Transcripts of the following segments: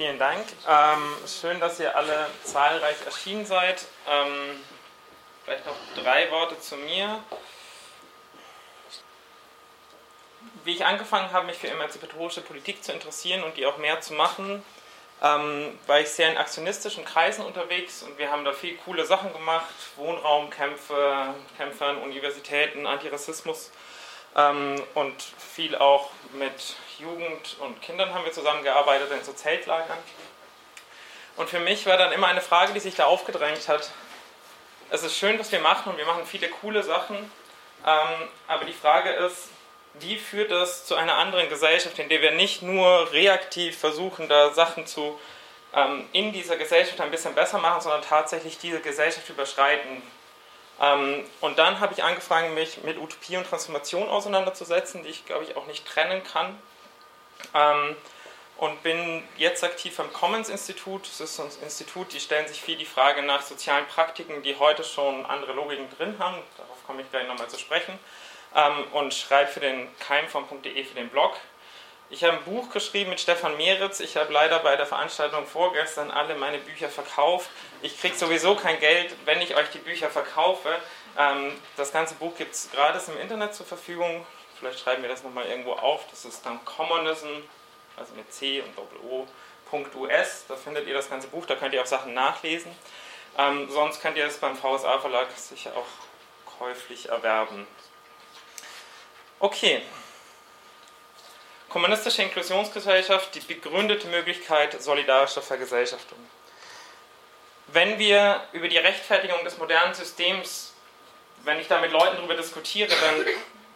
Vielen Dank. Ähm, schön, dass ihr alle zahlreich erschienen seid. Ähm, vielleicht noch drei Worte zu mir. Wie ich angefangen habe, mich für emanzipatorische Politik zu interessieren und die auch mehr zu machen, ähm, war ich sehr in aktionistischen Kreisen unterwegs und wir haben da viel coole Sachen gemacht: Wohnraumkämpfe, Kämpfe an Universitäten, Antirassismus und viel auch mit Jugend und Kindern haben wir zusammengearbeitet in so Zeltlagern. Und für mich war dann immer eine Frage, die sich da aufgedrängt hat. Es ist schön, was wir machen und wir machen viele coole Sachen, ähm, aber die Frage ist, wie führt das zu einer anderen Gesellschaft, in der wir nicht nur reaktiv versuchen, da Sachen zu ähm, in dieser Gesellschaft ein bisschen besser machen, sondern tatsächlich diese Gesellschaft überschreiten. Ähm, und dann habe ich angefangen, mich mit Utopie und Transformation auseinanderzusetzen, die ich, glaube ich, auch nicht trennen kann. Ähm, und bin jetzt aktiv am Commons Institut. Das ist ein Institut, die stellen sich viel die Frage nach sozialen Praktiken, die heute schon andere Logiken drin haben. Darauf komme ich gleich nochmal zu sprechen. Ähm, und schreibe für den keimform.de für den Blog. Ich habe ein Buch geschrieben mit Stefan Meritz. Ich habe leider bei der Veranstaltung vorgestern alle meine Bücher verkauft. Ich kriege sowieso kein Geld, wenn ich euch die Bücher verkaufe. Ähm, das ganze Buch gibt es gratis im Internet zur Verfügung. Vielleicht schreiben wir das nochmal irgendwo auf. Das ist dann Commonism, also mit C und Doppel-O.us. Da findet ihr das ganze Buch, da könnt ihr auch Sachen nachlesen. Ähm, sonst könnt ihr es beim VSA Verlag sicher auch käuflich erwerben. Okay. Kommunistische Inklusionsgesellschaft, die begründete Möglichkeit solidarischer Vergesellschaftung. Wenn wir über die Rechtfertigung des modernen Systems, wenn ich da mit Leuten darüber diskutiere, dann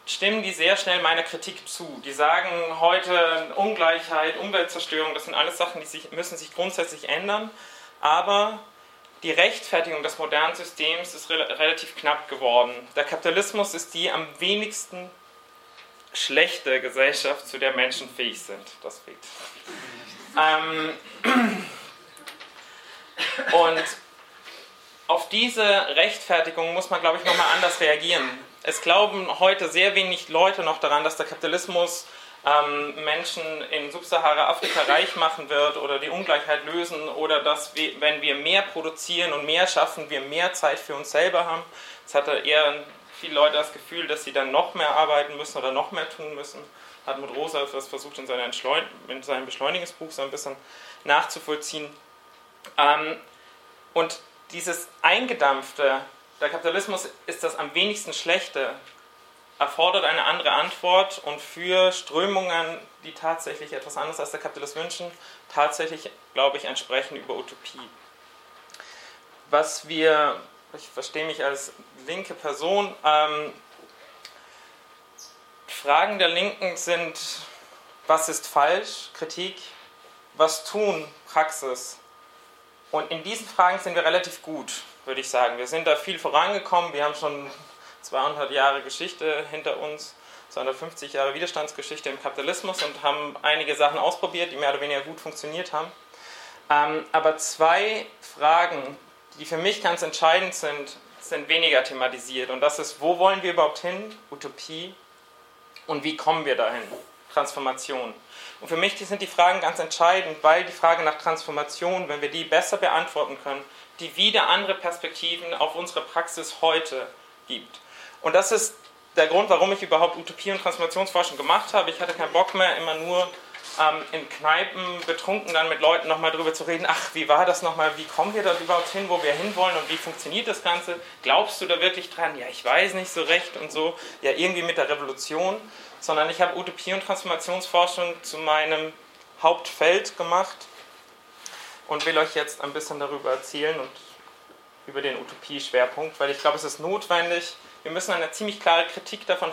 stimmen die sehr schnell meiner Kritik zu. Die sagen heute Ungleichheit, Umweltzerstörung, das sind alles Sachen, die sich, müssen sich grundsätzlich ändern. Aber die Rechtfertigung des modernen Systems ist re relativ knapp geworden. Der Kapitalismus ist die am wenigsten schlechte Gesellschaft, zu der Menschen fähig sind. Das fehlt. Ähm, und auf diese Rechtfertigung muss man, glaube ich, nochmal anders reagieren es glauben heute sehr wenig Leute noch daran, dass der Kapitalismus ähm, Menschen in Subsahara-Afrika reich machen wird oder die Ungleichheit lösen oder dass wir, wenn wir mehr produzieren und mehr schaffen, wir mehr Zeit für uns selber haben. Es hatte eher viele Leute das Gefühl, dass sie dann noch mehr arbeiten müssen oder noch mehr tun müssen. Hat mit Rosa das versucht in, in seinem Beschleunigungsbuch so ein bisschen nachzuvollziehen. Ähm, und dieses Eingedampfte der Kapitalismus ist das am wenigsten schlechte, erfordert eine andere Antwort und für Strömungen, die tatsächlich etwas anderes als der Kapitalist wünschen, tatsächlich, glaube ich, entsprechen über Utopie. Was wir, ich verstehe mich als linke Person, ähm, Fragen der Linken sind, was ist falsch, Kritik, was tun, Praxis. Und in diesen Fragen sind wir relativ gut würde ich sagen. Wir sind da viel vorangekommen. Wir haben schon 200 Jahre Geschichte hinter uns, 250 Jahre Widerstandsgeschichte im Kapitalismus und haben einige Sachen ausprobiert, die mehr oder weniger gut funktioniert haben. Ähm, aber zwei Fragen, die für mich ganz entscheidend sind, sind weniger thematisiert. Und das ist, wo wollen wir überhaupt hin? Utopie. Und wie kommen wir dahin? Transformation. Und für mich sind die Fragen ganz entscheidend, weil die Frage nach Transformation, wenn wir die besser beantworten können, die wieder andere Perspektiven auf unsere Praxis heute gibt. Und das ist der Grund, warum ich überhaupt Utopie und Transformationsforschung gemacht habe. Ich hatte keinen Bock mehr, immer nur ähm, in Kneipen betrunken dann mit Leuten nochmal darüber zu reden, ach, wie war das nochmal, wie kommen wir da überhaupt hin, wo wir hinwollen und wie funktioniert das Ganze? Glaubst du da wirklich dran? Ja, ich weiß nicht so recht und so. Ja, irgendwie mit der Revolution. Sondern ich habe Utopie und Transformationsforschung zu meinem Hauptfeld gemacht und will euch jetzt ein bisschen darüber erzählen und über den Utopie-Schwerpunkt, weil ich glaube, es ist notwendig. Wir müssen eine ziemlich klare Kritik davon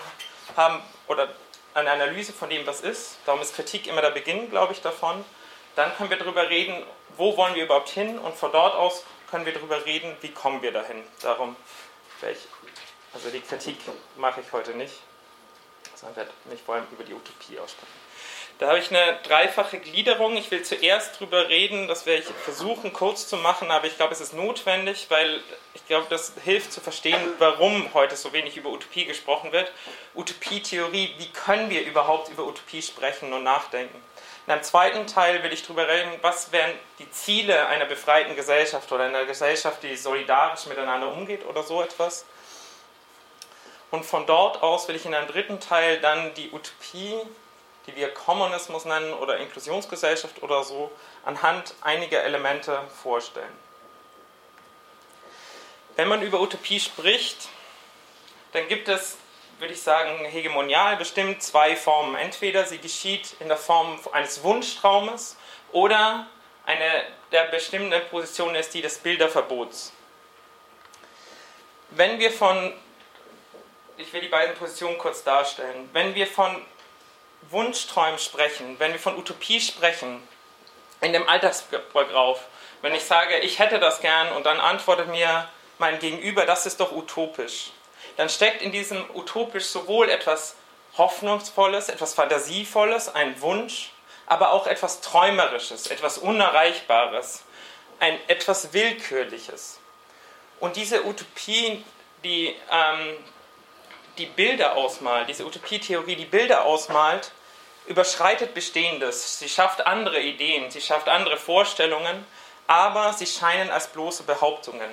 haben oder eine Analyse von dem, was ist. Darum ist Kritik immer der Beginn, glaube ich, davon. Dann können wir darüber reden, wo wollen wir überhaupt hin und von dort aus können wir darüber reden, wie kommen wir dahin. Darum werde ich, also die Kritik mache ich heute nicht, sondern werde mich vor allem über die Utopie aussprechen. Da habe ich eine dreifache Gliederung. Ich will zuerst drüber reden, das werde ich versuchen kurz zu machen, aber ich glaube, es ist notwendig, weil ich glaube, das hilft zu verstehen, warum heute so wenig über Utopie gesprochen wird. Utopie-Theorie, wie können wir überhaupt über Utopie sprechen und nachdenken? In einem zweiten Teil will ich darüber reden, was wären die Ziele einer befreiten Gesellschaft oder einer Gesellschaft, die solidarisch miteinander umgeht oder so etwas. Und von dort aus will ich in einem dritten Teil dann die Utopie, die wir Kommunismus nennen oder Inklusionsgesellschaft oder so, anhand einiger Elemente vorstellen. Wenn man über Utopie spricht, dann gibt es, würde ich sagen, hegemonial bestimmt zwei Formen. Entweder sie geschieht in der Form eines Wunschtraumes oder eine der bestimmten Position ist die des Bilderverbots. Wenn wir von, ich will die beiden Positionen kurz darstellen, wenn wir von Wunschträumen sprechen, wenn wir von Utopie sprechen, in dem Alltagsgebrauch, wenn ich sage, ich hätte das gern und dann antwortet mir mein Gegenüber, das ist doch utopisch, dann steckt in diesem utopisch sowohl etwas Hoffnungsvolles, etwas Fantasievolles, ein Wunsch, aber auch etwas Träumerisches, etwas Unerreichbares, ein etwas Willkürliches. Und diese Utopie, die ähm, die Bilder ausmalt, diese Utopietheorie, die Bilder ausmalt, überschreitet Bestehendes. Sie schafft andere Ideen, sie schafft andere Vorstellungen, aber sie scheinen als bloße Behauptungen.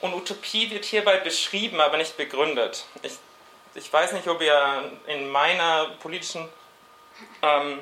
Und Utopie wird hierbei beschrieben, aber nicht begründet. Ich, ich weiß nicht, ob ihr in meiner politischen ähm,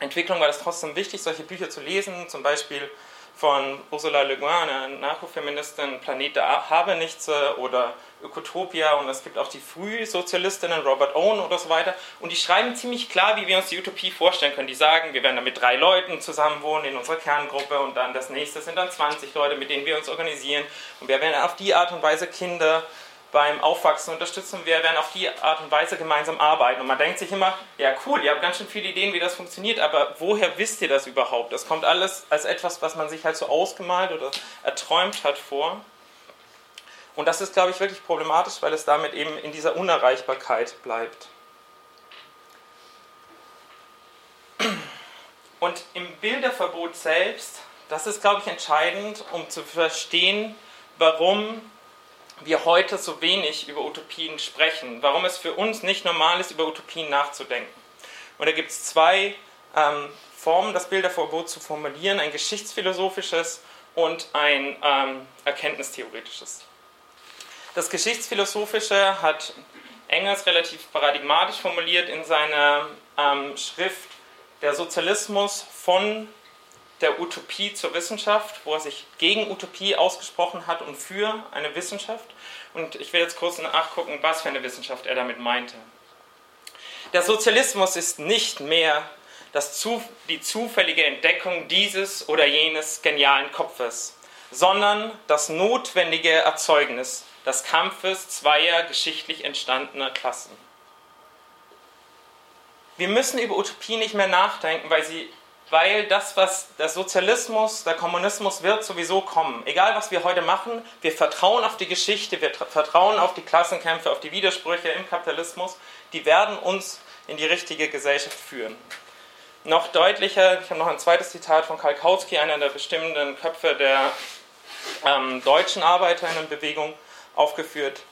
Entwicklung war das trotzdem wichtig, solche Bücher zu lesen, zum Beispiel von Ursula Le Guin, einer Narkofeministin, Planet der Habenichtse oder Ökotopia und es gibt auch die Frühsozialistinnen, Robert Owen oder so weiter. Und die schreiben ziemlich klar, wie wir uns die Utopie vorstellen können. Die sagen, wir werden dann mit drei Leuten zusammen wohnen in unserer Kerngruppe und dann das nächste sind dann 20 Leute, mit denen wir uns organisieren. Und wir werden auf die Art und Weise Kinder beim Aufwachsen unterstützen. Wir werden auf die Art und Weise gemeinsam arbeiten. Und man denkt sich immer, ja cool, ihr habt ganz schön viele Ideen, wie das funktioniert, aber woher wisst ihr das überhaupt? Das kommt alles als etwas, was man sich halt so ausgemalt oder erträumt hat vor. Und das ist, glaube ich, wirklich problematisch, weil es damit eben in dieser Unerreichbarkeit bleibt. Und im Bilderverbot selbst, das ist, glaube ich, entscheidend, um zu verstehen, warum wir heute so wenig über Utopien sprechen, warum es für uns nicht normal ist, über Utopien nachzudenken. Und da gibt es zwei ähm, Formen, das Bilderverbot zu formulieren, ein geschichtsphilosophisches und ein ähm, erkenntnistheoretisches. Das Geschichtsphilosophische hat Engels relativ paradigmatisch formuliert in seiner ähm, Schrift Der Sozialismus von der Utopie zur Wissenschaft, wo er sich gegen Utopie ausgesprochen hat und für eine Wissenschaft. Und ich will jetzt kurz nachgucken, was für eine Wissenschaft er damit meinte. Der Sozialismus ist nicht mehr das, die zufällige Entdeckung dieses oder jenes genialen Kopfes, sondern das notwendige Erzeugnis des Kampfes zweier geschichtlich entstandener Klassen. Wir müssen über Utopie nicht mehr nachdenken, weil, sie, weil das, was der Sozialismus, der Kommunismus wird sowieso kommen. Egal, was wir heute machen, wir vertrauen auf die Geschichte, wir vertrauen auf die Klassenkämpfe, auf die Widersprüche im Kapitalismus. Die werden uns in die richtige Gesellschaft führen. Noch deutlicher, ich habe noch ein zweites Zitat von Karl Kautsky, einer der bestimmenden Köpfe der ähm, deutschen Arbeiterinnenbewegung aufgeführt.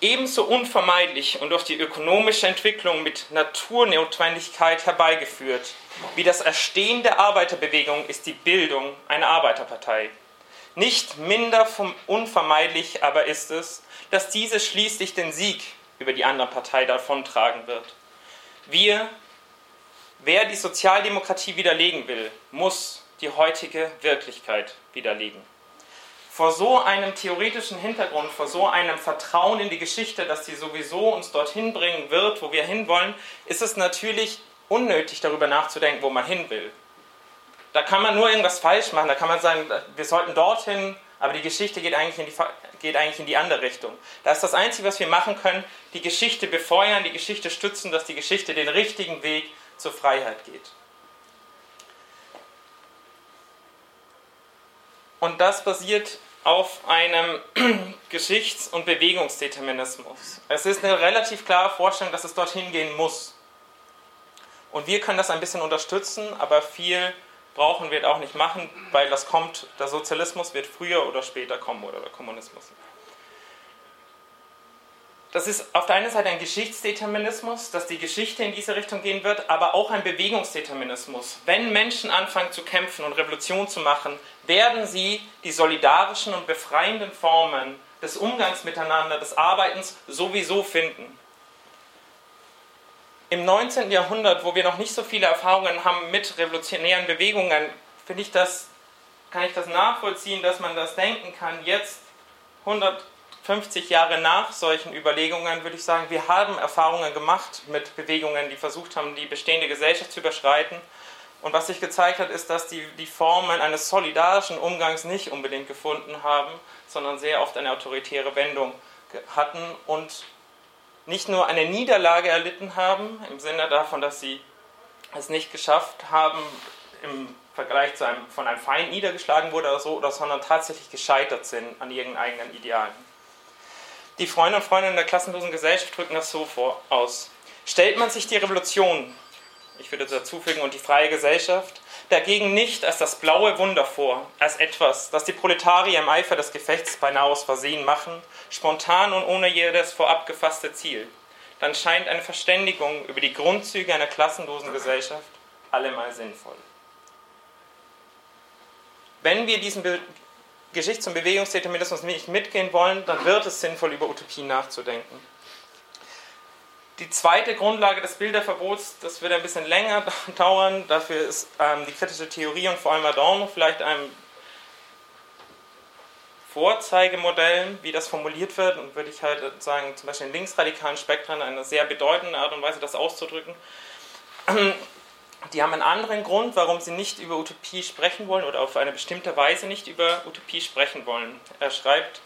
Ebenso unvermeidlich und durch die ökonomische Entwicklung mit Naturnotwendigkeit herbeigeführt wie das Erstehen der Arbeiterbewegung ist die Bildung einer Arbeiterpartei. Nicht minder unvermeidlich aber ist es, dass diese schließlich den Sieg über die andere Partei davontragen wird. Wir, wer die Sozialdemokratie widerlegen will, muss die heutige Wirklichkeit widerlegen vor so einem theoretischen Hintergrund, vor so einem Vertrauen in die Geschichte, dass die sowieso uns dorthin bringen wird, wo wir hinwollen, ist es natürlich unnötig, darüber nachzudenken, wo man hin will. Da kann man nur irgendwas falsch machen, da kann man sagen, wir sollten dorthin, aber die Geschichte geht eigentlich in die, geht eigentlich in die andere Richtung. Da ist das Einzige, was wir machen können, die Geschichte befeuern, die Geschichte stützen, dass die Geschichte den richtigen Weg zur Freiheit geht. Und das basiert auf einem Geschichts- und Bewegungsdeterminismus. Es ist eine relativ klare Vorstellung, dass es dorthin gehen muss. Und wir können das ein bisschen unterstützen, aber viel brauchen wir auch nicht machen, weil das kommt, der Sozialismus wird früher oder später kommen oder der Kommunismus. Das ist auf der einen Seite ein Geschichtsdeterminismus, dass die Geschichte in diese Richtung gehen wird, aber auch ein Bewegungsdeterminismus. Wenn Menschen anfangen zu kämpfen und Revolution zu machen, werden sie die solidarischen und befreienden Formen des Umgangs miteinander, des Arbeitens sowieso finden. Im 19. Jahrhundert, wo wir noch nicht so viele Erfahrungen haben mit revolutionären Bewegungen, finde ich das, kann ich das nachvollziehen, dass man das denken kann, jetzt 100 50 Jahre nach solchen Überlegungen würde ich sagen, wir haben Erfahrungen gemacht mit Bewegungen, die versucht haben, die bestehende Gesellschaft zu überschreiten. Und was sich gezeigt hat, ist, dass die, die Formen eines solidarischen Umgangs nicht unbedingt gefunden haben, sondern sehr oft eine autoritäre Wendung hatten und nicht nur eine Niederlage erlitten haben, im Sinne davon, dass sie es nicht geschafft haben, im Vergleich zu einem, von einem Feind niedergeschlagen wurde oder so, oder, sondern tatsächlich gescheitert sind an ihren eigenen Idealen. Die Freunde und Freundinnen der klassenlosen Gesellschaft drücken das so vor, aus. Stellt man sich die Revolution, ich würde dazu fügen, und die freie Gesellschaft, dagegen nicht als das blaue Wunder vor, als etwas, das die Proletarier im Eifer des Gefechts beinahe aus Versehen machen, spontan und ohne jedes vorab gefasste Ziel, dann scheint eine Verständigung über die Grundzüge einer klassenlosen Gesellschaft allemal sinnvoll. Wenn wir diesen Geschichts- und Bewegungsdeterminismus nicht mitgehen wollen, dann wird es sinnvoll, über Utopien nachzudenken. Die zweite Grundlage des Bilderverbots, das wird ein bisschen länger dauern, dafür ist ähm, die kritische Theorie und vor allem Adorno vielleicht ein Vorzeigemodell, wie das formuliert wird, und würde ich halt sagen, zum Beispiel in linksradikalen Spektren eine sehr bedeutende Art und Weise, das auszudrücken die haben einen anderen Grund, warum sie nicht über Utopie sprechen wollen oder auf eine bestimmte Weise nicht über Utopie sprechen wollen. Er schreibt,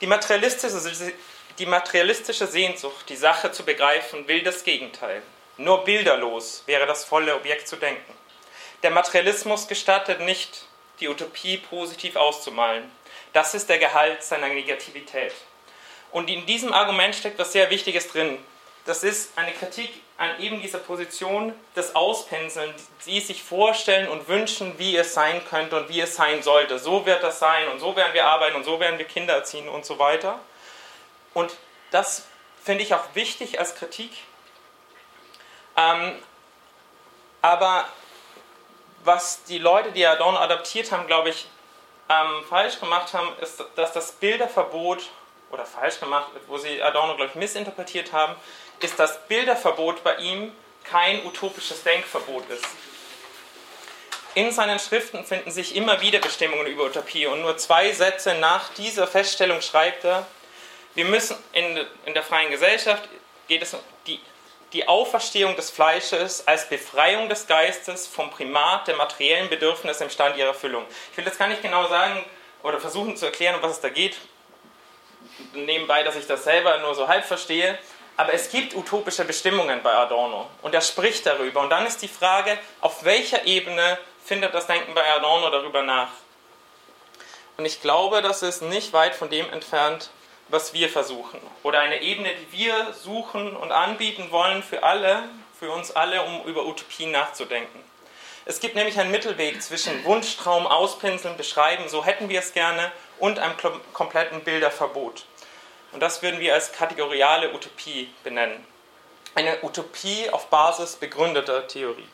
die materialistische, die materialistische Sehnsucht, die Sache zu begreifen, will das Gegenteil. Nur bilderlos wäre das volle Objekt zu denken. Der Materialismus gestattet nicht, die Utopie positiv auszumalen. Das ist der Gehalt seiner Negativität. Und in diesem Argument steckt was sehr Wichtiges drin. Das ist eine Kritik an eben dieser Position des Auspinseln, die sich vorstellen und wünschen, wie es sein könnte und wie es sein sollte. So wird das sein und so werden wir arbeiten und so werden wir Kinder erziehen und so weiter. Und das finde ich auch wichtig als Kritik. Ähm, aber was die Leute, die Adorno adaptiert haben, glaube ich, ähm, falsch gemacht haben, ist, dass das Bilderverbot, oder falsch gemacht, wo sie Adorno, glaube ich, missinterpretiert haben, ist das Bilderverbot bei ihm kein utopisches Denkverbot ist. In seinen Schriften finden sich immer wieder Bestimmungen über Utopie und nur zwei Sätze nach dieser Feststellung schreibt er, wir müssen in, in der freien Gesellschaft geht es um die, die Auferstehung des Fleisches als Befreiung des Geistes vom Primat der materiellen Bedürfnisse im Stand ihrer Erfüllung. Ich will jetzt gar nicht genau sagen oder versuchen zu erklären, um was es da geht, nebenbei, dass ich das selber nur so halb verstehe, aber es gibt utopische Bestimmungen bei Adorno und er spricht darüber. Und dann ist die Frage, auf welcher Ebene findet das Denken bei Adorno darüber nach? Und ich glaube, das ist nicht weit von dem entfernt, was wir versuchen. Oder eine Ebene, die wir suchen und anbieten wollen für alle, für uns alle, um über Utopien nachzudenken. Es gibt nämlich einen Mittelweg zwischen Wunschtraum, Auspinseln, Beschreiben, so hätten wir es gerne, und einem kompletten Bilderverbot. Und das würden wir als kategoriale Utopie benennen. Eine Utopie auf Basis begründeter Theorie.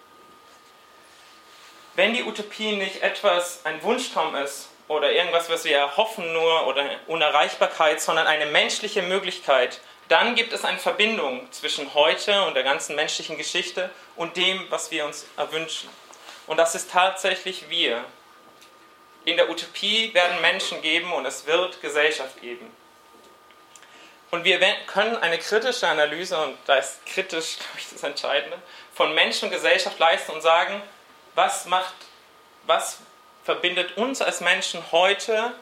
Wenn die Utopie nicht etwas, ein Wunschtraum ist oder irgendwas, was wir erhoffen nur oder Unerreichbarkeit, sondern eine menschliche Möglichkeit, dann gibt es eine Verbindung zwischen heute und der ganzen menschlichen Geschichte und dem, was wir uns erwünschen. Und das ist tatsächlich wir. In der Utopie werden Menschen geben und es wird Gesellschaft geben. Und wir können eine kritische Analyse, und da ist kritisch, glaube ich, das Entscheidende, von Mensch und Gesellschaft leisten und sagen, was macht, was verbindet uns als Menschen heute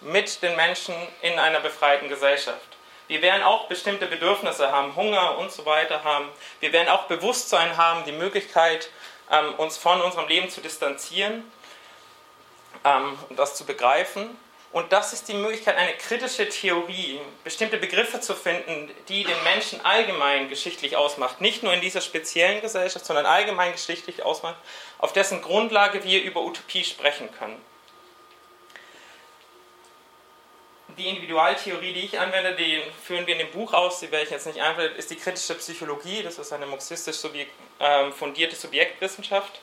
mit den Menschen in einer befreiten Gesellschaft. Wir werden auch bestimmte Bedürfnisse haben, Hunger und so weiter haben. Wir werden auch Bewusstsein haben, die Möglichkeit, ähm, uns von unserem Leben zu distanzieren ähm, und das zu begreifen. Und das ist die Möglichkeit, eine kritische Theorie, bestimmte Begriffe zu finden, die den Menschen allgemein geschichtlich ausmacht. Nicht nur in dieser speziellen Gesellschaft, sondern allgemein geschichtlich ausmacht, auf dessen Grundlage wir über Utopie sprechen können. die Individualtheorie, die ich anwende, die führen wir in dem Buch aus, die werde ich jetzt nicht einblenden, ist die kritische Psychologie. Das ist eine marxistisch ähm, fundierte Subjektwissenschaft.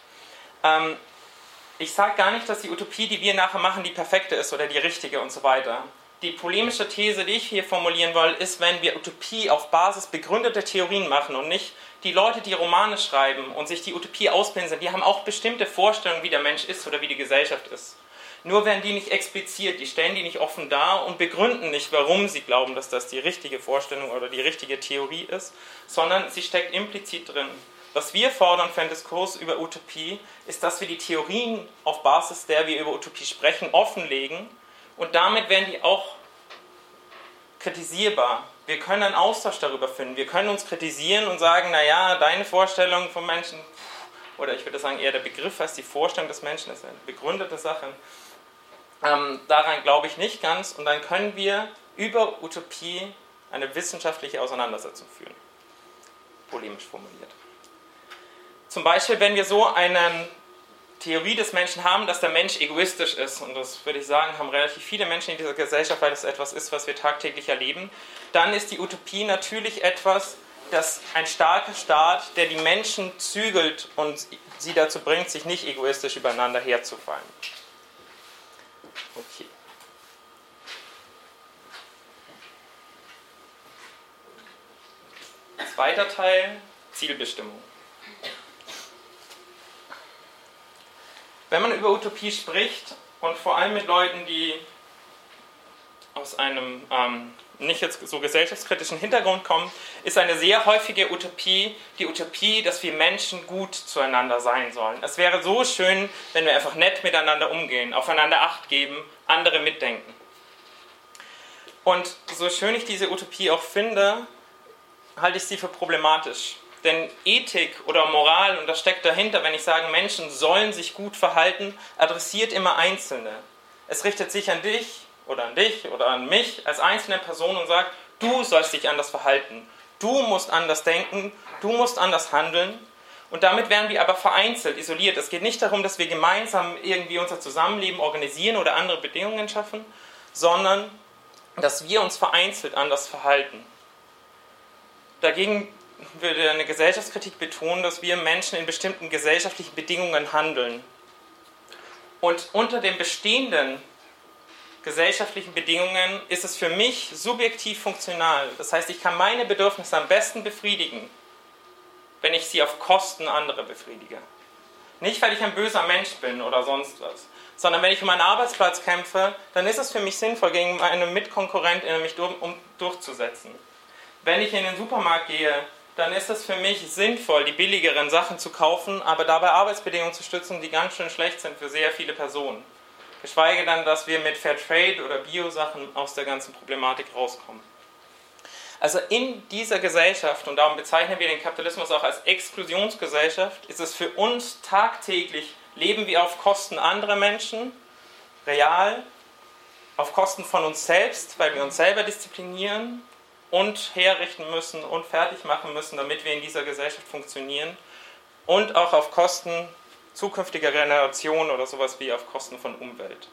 Ich sage gar nicht, dass die Utopie, die wir nachher machen, die perfekte ist oder die richtige und so weiter. Die polemische These, die ich hier formulieren will, ist, wenn wir Utopie auf Basis begründeter Theorien machen und nicht die Leute, die Romane schreiben und sich die Utopie auspinseln, die haben auch bestimmte Vorstellungen, wie der Mensch ist oder wie die Gesellschaft ist. Nur werden die nicht expliziert, die stellen die nicht offen dar und begründen nicht, warum sie glauben, dass das die richtige Vorstellung oder die richtige Theorie ist, sondern sie steckt implizit drin. Was wir fordern für einen Diskurs über Utopie, ist, dass wir die Theorien auf Basis der wir über Utopie sprechen, offenlegen und damit werden die auch kritisierbar. Wir können einen Austausch darüber finden. Wir können uns kritisieren und sagen, naja, deine Vorstellung vom Menschen, oder ich würde sagen eher der Begriff als die Vorstellung des Menschen ist eine begründete Sache. Ähm, daran glaube ich nicht ganz und dann können wir über Utopie eine wissenschaftliche Auseinandersetzung führen. Polemisch formuliert. Zum Beispiel, wenn wir so eine Theorie des Menschen haben, dass der Mensch egoistisch ist, und das würde ich sagen, haben relativ viele Menschen in dieser Gesellschaft, weil das etwas ist, was wir tagtäglich erleben, dann ist die Utopie natürlich etwas, dass ein starker Staat, der die Menschen zügelt und sie dazu bringt, sich nicht egoistisch übereinander herzufallen. Okay. Zweiter Teil, Zielbestimmung. Wenn man über Utopie spricht und vor allem mit Leuten, die aus einem ähm, nicht jetzt so gesellschaftskritischen Hintergrund kommen, ist eine sehr häufige Utopie die Utopie, dass wir Menschen gut zueinander sein sollen. Es wäre so schön, wenn wir einfach nett miteinander umgehen, aufeinander Acht geben, andere mitdenken. Und so schön ich diese Utopie auch finde, halte ich sie für problematisch. Denn Ethik oder Moral, und das steckt dahinter, wenn ich sage, Menschen sollen sich gut verhalten, adressiert immer Einzelne. Es richtet sich an dich oder an dich oder an mich als einzelne Person und sagt, du sollst dich anders verhalten, du musst anders denken, du musst anders handeln. Und damit werden wir aber vereinzelt, isoliert. Es geht nicht darum, dass wir gemeinsam irgendwie unser Zusammenleben organisieren oder andere Bedingungen schaffen, sondern dass wir uns vereinzelt anders verhalten. Dagegen würde eine Gesellschaftskritik betonen, dass wir Menschen in bestimmten gesellschaftlichen Bedingungen handeln. Und unter den bestehenden gesellschaftlichen Bedingungen ist es für mich subjektiv funktional. Das heißt, ich kann meine Bedürfnisse am besten befriedigen, wenn ich sie auf Kosten anderer befriedige. Nicht, weil ich ein böser Mensch bin oder sonst was, sondern wenn ich um meinen Arbeitsplatz kämpfe, dann ist es für mich sinnvoll, gegen meine Mitkonkurrentinnen mich durch, durchzusetzen. Wenn ich in den Supermarkt gehe, dann ist es für mich sinnvoll, die billigeren Sachen zu kaufen, aber dabei Arbeitsbedingungen zu stützen, die ganz schön schlecht sind für sehr viele Personen. Geschweige dann, dass wir mit Fairtrade oder Bio-Sachen aus der ganzen Problematik rauskommen. Also in dieser Gesellschaft, und darum bezeichnen wir den Kapitalismus auch als Exklusionsgesellschaft, ist es für uns tagtäglich, leben wir auf Kosten anderer Menschen, real, auf Kosten von uns selbst, weil wir uns selber disziplinieren und herrichten müssen und fertig machen müssen, damit wir in dieser Gesellschaft funktionieren und auch auf Kosten zukünftiger Generationen oder sowas wie auf Kosten von Umwelt.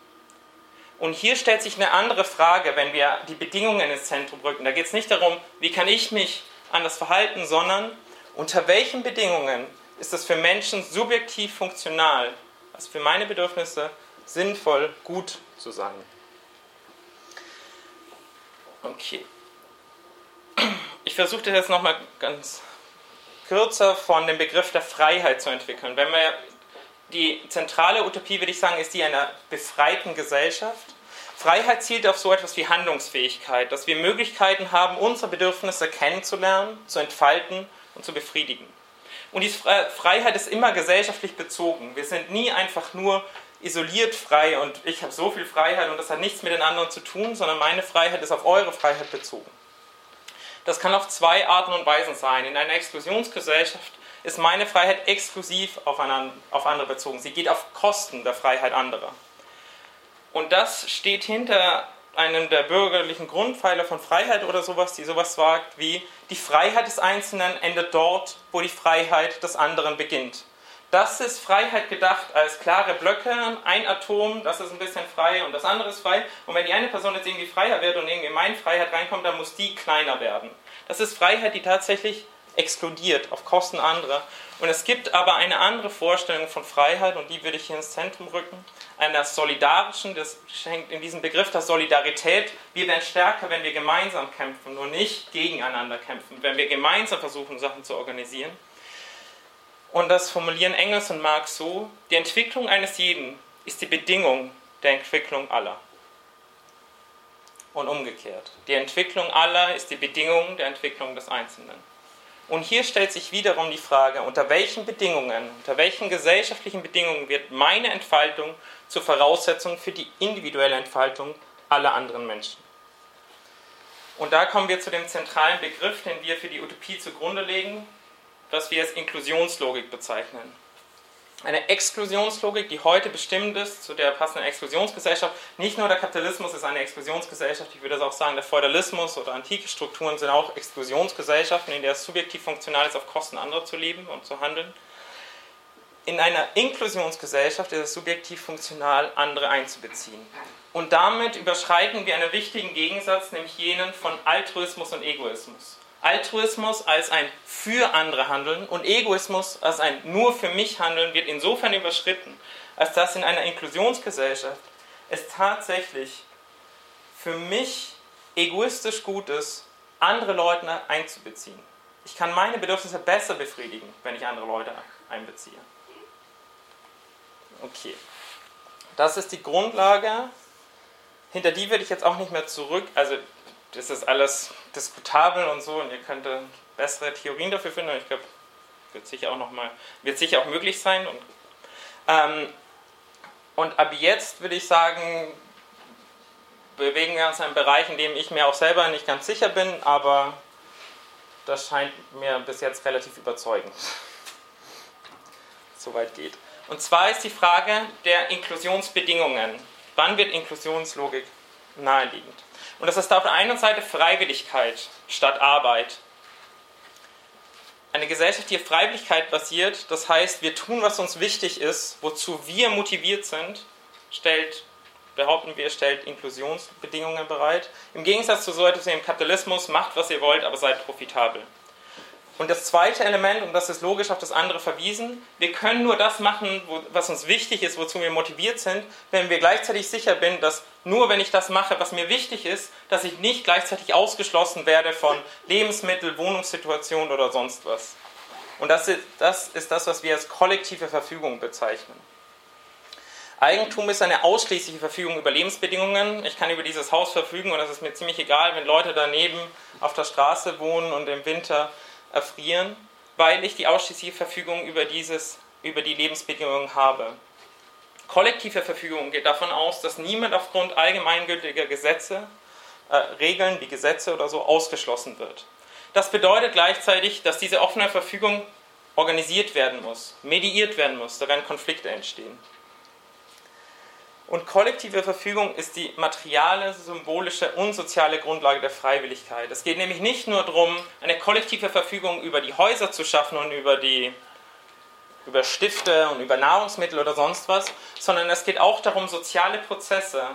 Und hier stellt sich eine andere Frage, wenn wir die Bedingungen ins Zentrum rücken. Da geht es nicht darum, wie kann ich mich anders verhalten, sondern unter welchen Bedingungen ist es für Menschen subjektiv funktional, also für meine Bedürfnisse sinnvoll, gut zu sein. Okay. Ich versuche das jetzt nochmal ganz kürzer von dem Begriff der Freiheit zu entwickeln. Wenn wir die zentrale Utopie, würde ich sagen, ist die einer befreiten Gesellschaft. Freiheit zielt auf so etwas wie Handlungsfähigkeit, dass wir Möglichkeiten haben, unsere Bedürfnisse kennenzulernen, zu entfalten und zu befriedigen. Und diese Freiheit ist immer gesellschaftlich bezogen. Wir sind nie einfach nur isoliert frei und ich habe so viel Freiheit und das hat nichts mit den anderen zu tun, sondern meine Freiheit ist auf eure Freiheit bezogen. Das kann auf zwei Arten und Weisen sein. In einer Exklusionsgesellschaft ist meine Freiheit exklusiv auf, andere bezogen. Sie geht auf Kosten der Freiheit anderer. Und das steht hinter einem der bürgerlichen Grundpfeiler von Freiheit oder sowas, die sowas sagt wie, die Freiheit des Einzelnen endet dort, wo die Freiheit des anderen beginnt. Das ist Freiheit gedacht als klare Blöcke, ein Atom, das ist ein bisschen frei und das andere ist frei. Und wenn die eine Person jetzt irgendwie freier wird und irgendwie in meine Freiheit reinkommt, dann muss die kleiner werden. Das ist Freiheit, die tatsächlich explodiert auf Kosten anderer. Und es gibt aber eine andere Vorstellung von Freiheit und die würde ich hier ins Zentrum rücken. Einer solidarischen, das hängt in diesem Begriff der Solidarität. Wir werden stärker, wenn wir gemeinsam kämpfen, nur nicht gegeneinander kämpfen, wenn wir gemeinsam versuchen, Sachen zu organisieren. Und das formulieren Engels und Marx so, die Entwicklung eines jeden ist die Bedingung der Entwicklung aller. Und umgekehrt. Die Entwicklung aller ist die Bedingung der Entwicklung des Einzelnen. Und hier stellt sich wiederum die Frage, unter welchen Bedingungen, unter welchen gesellschaftlichen Bedingungen wird meine Entfaltung zur Voraussetzung für die individuelle Entfaltung aller anderen Menschen. Und da kommen wir zu dem zentralen Begriff, den wir für die Utopie zugrunde legen, was wir als Inklusionslogik bezeichnen. Eine Exklusionslogik, die heute bestimmt ist zu der passenden Exklusionsgesellschaft. Nicht nur der Kapitalismus ist eine Exklusionsgesellschaft, ich würde auch sagen, der Feudalismus oder antike Strukturen sind auch Exklusionsgesellschaften, in der es subjektiv funktional ist, auf Kosten anderer zu leben und zu handeln. In einer Inklusionsgesellschaft ist es subjektiv funktional, andere einzubeziehen. Und damit überschreiten wir einen wichtigen Gegensatz, nämlich jenen von Altruismus und Egoismus. Altruismus als ein für andere Handeln und Egoismus als ein nur für mich Handeln wird insofern überschritten, als dass in einer Inklusionsgesellschaft es tatsächlich für mich egoistisch gut ist, andere Leute einzubeziehen. Ich kann meine Bedürfnisse besser befriedigen, wenn ich andere Leute einbeziehe. Okay. Das ist die Grundlage, hinter die würde ich jetzt auch nicht mehr zurück, also das ist alles diskutabel und so und ihr könnt bessere Theorien dafür finden. Ich glaube, wird sicher auch noch mal, wird sicher auch möglich sein. Und, ähm, und ab jetzt würde ich sagen, bewegen wir uns in einem Bereich, in dem ich mir auch selber nicht ganz sicher bin, aber das scheint mir bis jetzt relativ überzeugend. Soweit geht. Und zwar ist die Frage der Inklusionsbedingungen. Wann wird Inklusionslogik naheliegend? Und das ist auf der einen Seite Freiwilligkeit statt Arbeit. Eine Gesellschaft, die auf Freiwilligkeit basiert, das heißt, wir tun, was uns wichtig ist, wozu wir motiviert sind, stellt, behaupten wir, stellt Inklusionsbedingungen bereit. Im Gegensatz zu so etwas wie im Kapitalismus, macht, was ihr wollt, aber seid profitabel. Und das zweite Element, und das ist logisch auf das andere verwiesen, wir können nur das machen, was uns wichtig ist, wozu wir motiviert sind, wenn wir gleichzeitig sicher sind, dass nur wenn ich das mache, was mir wichtig ist, dass ich nicht gleichzeitig ausgeschlossen werde von Lebensmittel, Wohnungssituationen oder sonst was. Und das ist, das ist das, was wir als kollektive Verfügung bezeichnen. Eigentum ist eine ausschließliche Verfügung über Lebensbedingungen. Ich kann über dieses Haus verfügen und es ist mir ziemlich egal, wenn Leute daneben auf der Straße wohnen und im Winter erfrieren, weil ich die ausschließliche Verfügung über, dieses, über die Lebensbedingungen habe. Kollektive Verfügung geht davon aus, dass niemand aufgrund allgemeingültiger Gesetze, äh, Regeln wie Gesetze oder so ausgeschlossen wird. Das bedeutet gleichzeitig, dass diese offene Verfügung organisiert werden muss, mediiert werden muss, da werden Konflikte entstehen. Und kollektive Verfügung ist die materiale, symbolische und soziale Grundlage der Freiwilligkeit. Es geht nämlich nicht nur darum, eine kollektive Verfügung über die Häuser zu schaffen und über, die, über Stifte und über Nahrungsmittel oder sonst was, sondern es geht auch darum, soziale Prozesse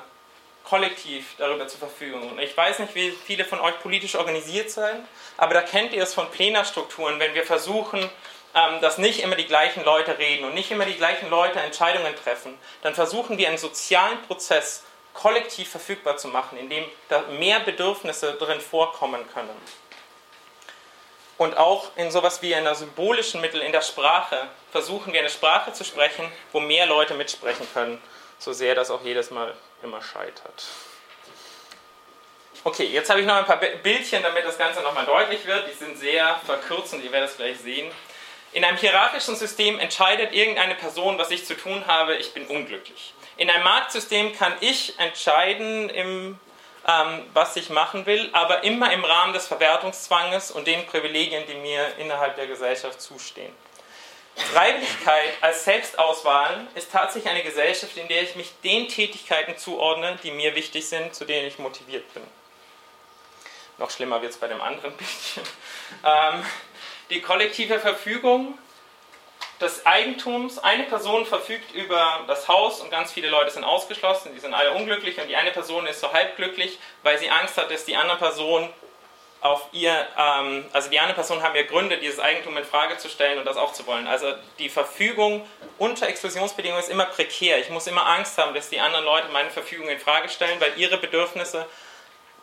kollektiv darüber zu verfügen. Und ich weiß nicht, wie viele von euch politisch organisiert sind, aber da kennt ihr es von Plenarstrukturen, wenn wir versuchen, dass nicht immer die gleichen Leute reden und nicht immer die gleichen Leute Entscheidungen treffen, dann versuchen wir einen sozialen Prozess kollektiv verfügbar zu machen, in dem da mehr Bedürfnisse drin vorkommen können. Und auch in sowas wie einer symbolischen Mittel in der Sprache versuchen wir eine Sprache zu sprechen, wo mehr Leute mitsprechen können, so sehr das auch jedes Mal immer scheitert. Okay, jetzt habe ich noch ein paar Bildchen, damit das Ganze nochmal deutlich wird. Die sind sehr verkürzend, ihr werdet es gleich sehen. In einem hierarchischen System entscheidet irgendeine Person, was ich zu tun habe, ich bin unglücklich. In einem Marktsystem kann ich entscheiden, im, ähm, was ich machen will, aber immer im Rahmen des Verwertungszwanges und den Privilegien, die mir innerhalb der Gesellschaft zustehen. Freiwilligkeit als Selbstauswahl ist tatsächlich eine Gesellschaft, in der ich mich den Tätigkeiten zuordne, die mir wichtig sind, zu denen ich motiviert bin. Noch schlimmer wird es bei dem anderen Bildchen. Ähm, die kollektive Verfügung des Eigentums. Eine Person verfügt über das Haus und ganz viele Leute sind ausgeschlossen, die sind alle unglücklich und die eine Person ist so halb glücklich, weil sie Angst hat, dass die andere Person auf ihr, ähm, also die andere Person haben ja Gründe, dieses Eigentum in Frage zu stellen und das auch zu wollen. Also die Verfügung unter Exklusionsbedingungen ist immer prekär. Ich muss immer Angst haben, dass die anderen Leute meine Verfügung in Frage stellen, weil ihre Bedürfnisse,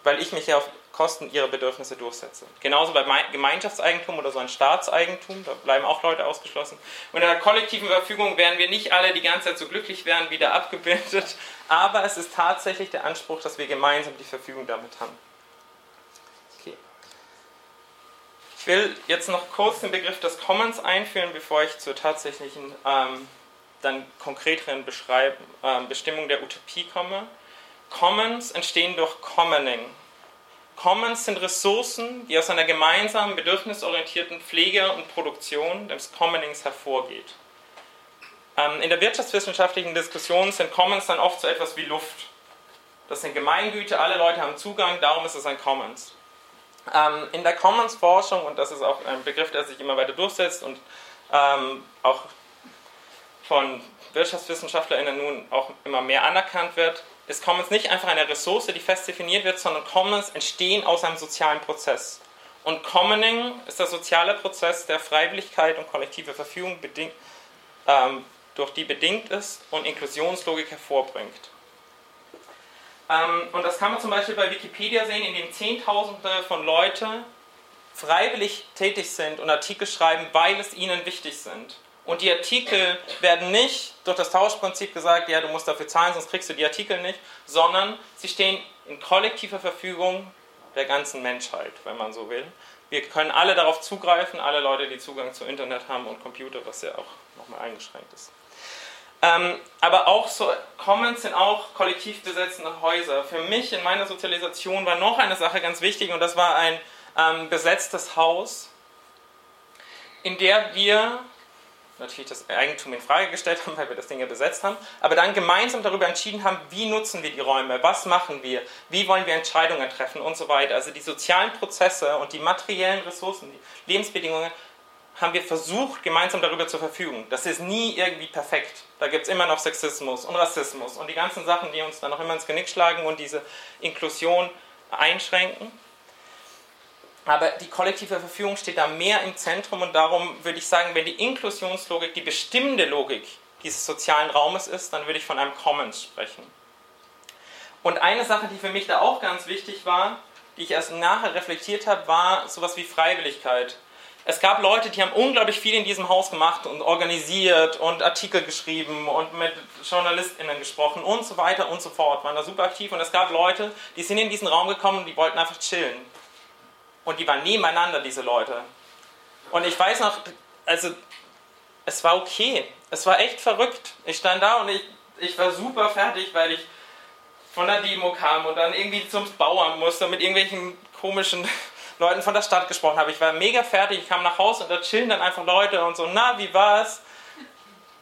weil ich mich ja auf Kosten ihrer Bedürfnisse durchsetze. Genauso bei Gemeinschaftseigentum oder so ein Staatseigentum, da bleiben auch Leute ausgeschlossen. Und in der kollektiven Verfügung werden wir nicht alle die ganze Zeit so glücklich werden, wieder abgebildet, aber es ist tatsächlich der Anspruch, dass wir gemeinsam die Verfügung damit haben. Okay. Ich will jetzt noch kurz den Begriff des Commons einführen, bevor ich zur tatsächlichen, ähm, dann konkreteren Beschreib äh, Bestimmung der Utopie komme. Commons entstehen durch Commoning. Commons sind Ressourcen, die aus einer gemeinsamen, bedürfnisorientierten Pflege und Produktion des Commonings hervorgeht. Ähm, in der wirtschaftswissenschaftlichen Diskussion sind Commons dann oft so etwas wie Luft. Das sind Gemeingüter, alle Leute haben Zugang, darum ist es ein Commons. Ähm, in der Commons-Forschung, und das ist auch ein Begriff, der sich immer weiter durchsetzt und ähm, auch von WirtschaftswissenschaftlerInnen nun auch immer mehr anerkannt wird, ist Commons nicht einfach eine Ressource, die fest definiert wird, sondern Commons entstehen aus einem sozialen Prozess. Und Commoning ist der soziale Prozess, der Freiwilligkeit und kollektive Verfügung bedingt, ähm, durch die bedingt ist und Inklusionslogik hervorbringt. Ähm, und das kann man zum Beispiel bei Wikipedia sehen, in dem Zehntausende von Leuten freiwillig tätig sind und Artikel schreiben, weil es ihnen wichtig sind. Und die Artikel werden nicht durch das Tauschprinzip gesagt, ja, du musst dafür zahlen, sonst kriegst du die Artikel nicht, sondern sie stehen in kollektiver Verfügung der ganzen Menschheit, wenn man so will. Wir können alle darauf zugreifen, alle Leute, die Zugang zu Internet haben und Computer, was ja auch nochmal eingeschränkt ist. Ähm, aber auch so Commons sind auch kollektiv besetzte Häuser. Für mich in meiner Sozialisation war noch eine Sache ganz wichtig und das war ein ähm, besetztes Haus, in der wir natürlich das Eigentum in Frage gestellt haben, weil wir das Ding ja besetzt haben, aber dann gemeinsam darüber entschieden haben, wie nutzen wir die Räume, was machen wir, wie wollen wir Entscheidungen treffen und so weiter. Also die sozialen Prozesse und die materiellen Ressourcen, die Lebensbedingungen haben wir versucht, gemeinsam darüber zu verfügen. Das ist nie irgendwie perfekt. Da gibt es immer noch Sexismus und Rassismus und die ganzen Sachen, die uns dann noch immer ins Genick schlagen und diese Inklusion einschränken. Aber die kollektive Verfügung steht da mehr im Zentrum und darum würde ich sagen, wenn die Inklusionslogik die bestimmende Logik dieses sozialen Raumes ist, dann würde ich von einem Commons sprechen. Und eine Sache, die für mich da auch ganz wichtig war, die ich erst nachher reflektiert habe, war sowas wie Freiwilligkeit. Es gab Leute, die haben unglaublich viel in diesem Haus gemacht und organisiert und Artikel geschrieben und mit JournalistInnen gesprochen und so weiter und so fort, waren da super aktiv. Und es gab Leute, die sind in diesen Raum gekommen und die wollten einfach chillen und die waren nebeneinander, diese Leute. Und ich weiß noch, also es war okay. Es war echt verrückt. Ich stand da und ich, ich war super fertig, weil ich von der Demo kam und dann irgendwie zum Bauern musste mit irgendwelchen komischen Leuten von der Stadt gesprochen habe. Ich war mega fertig, ich kam nach Hause und da chillen dann einfach Leute und so, na, wie war's?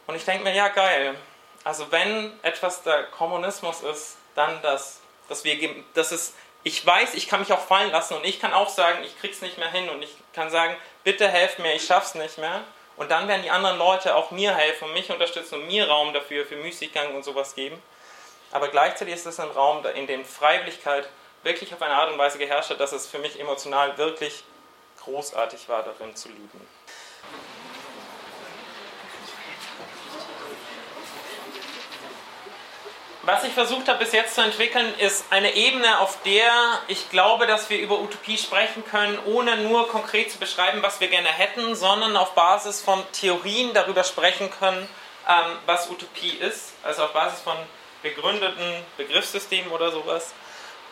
Und ich denke mir, ja, geil. Also wenn etwas der Kommunismus ist, dann das, dass wir, dass es ich weiß, ich kann mich auch fallen lassen und ich kann auch sagen, ich krieg's nicht mehr hin und ich kann sagen, bitte helft mir, ich schaff's nicht mehr. Und dann werden die anderen Leute auch mir helfen und mich unterstützen und mir Raum dafür, für Müßiggang und sowas geben. Aber gleichzeitig ist es ein Raum, in dem Freiwilligkeit wirklich auf eine Art und Weise geherrscht hat, dass es für mich emotional wirklich großartig war, darin zu lieben. Was ich versucht habe bis jetzt zu entwickeln, ist eine Ebene, auf der ich glaube, dass wir über Utopie sprechen können, ohne nur konkret zu beschreiben, was wir gerne hätten, sondern auf Basis von Theorien darüber sprechen können, ähm, was Utopie ist, also auf Basis von begründeten Begriffssystemen oder sowas.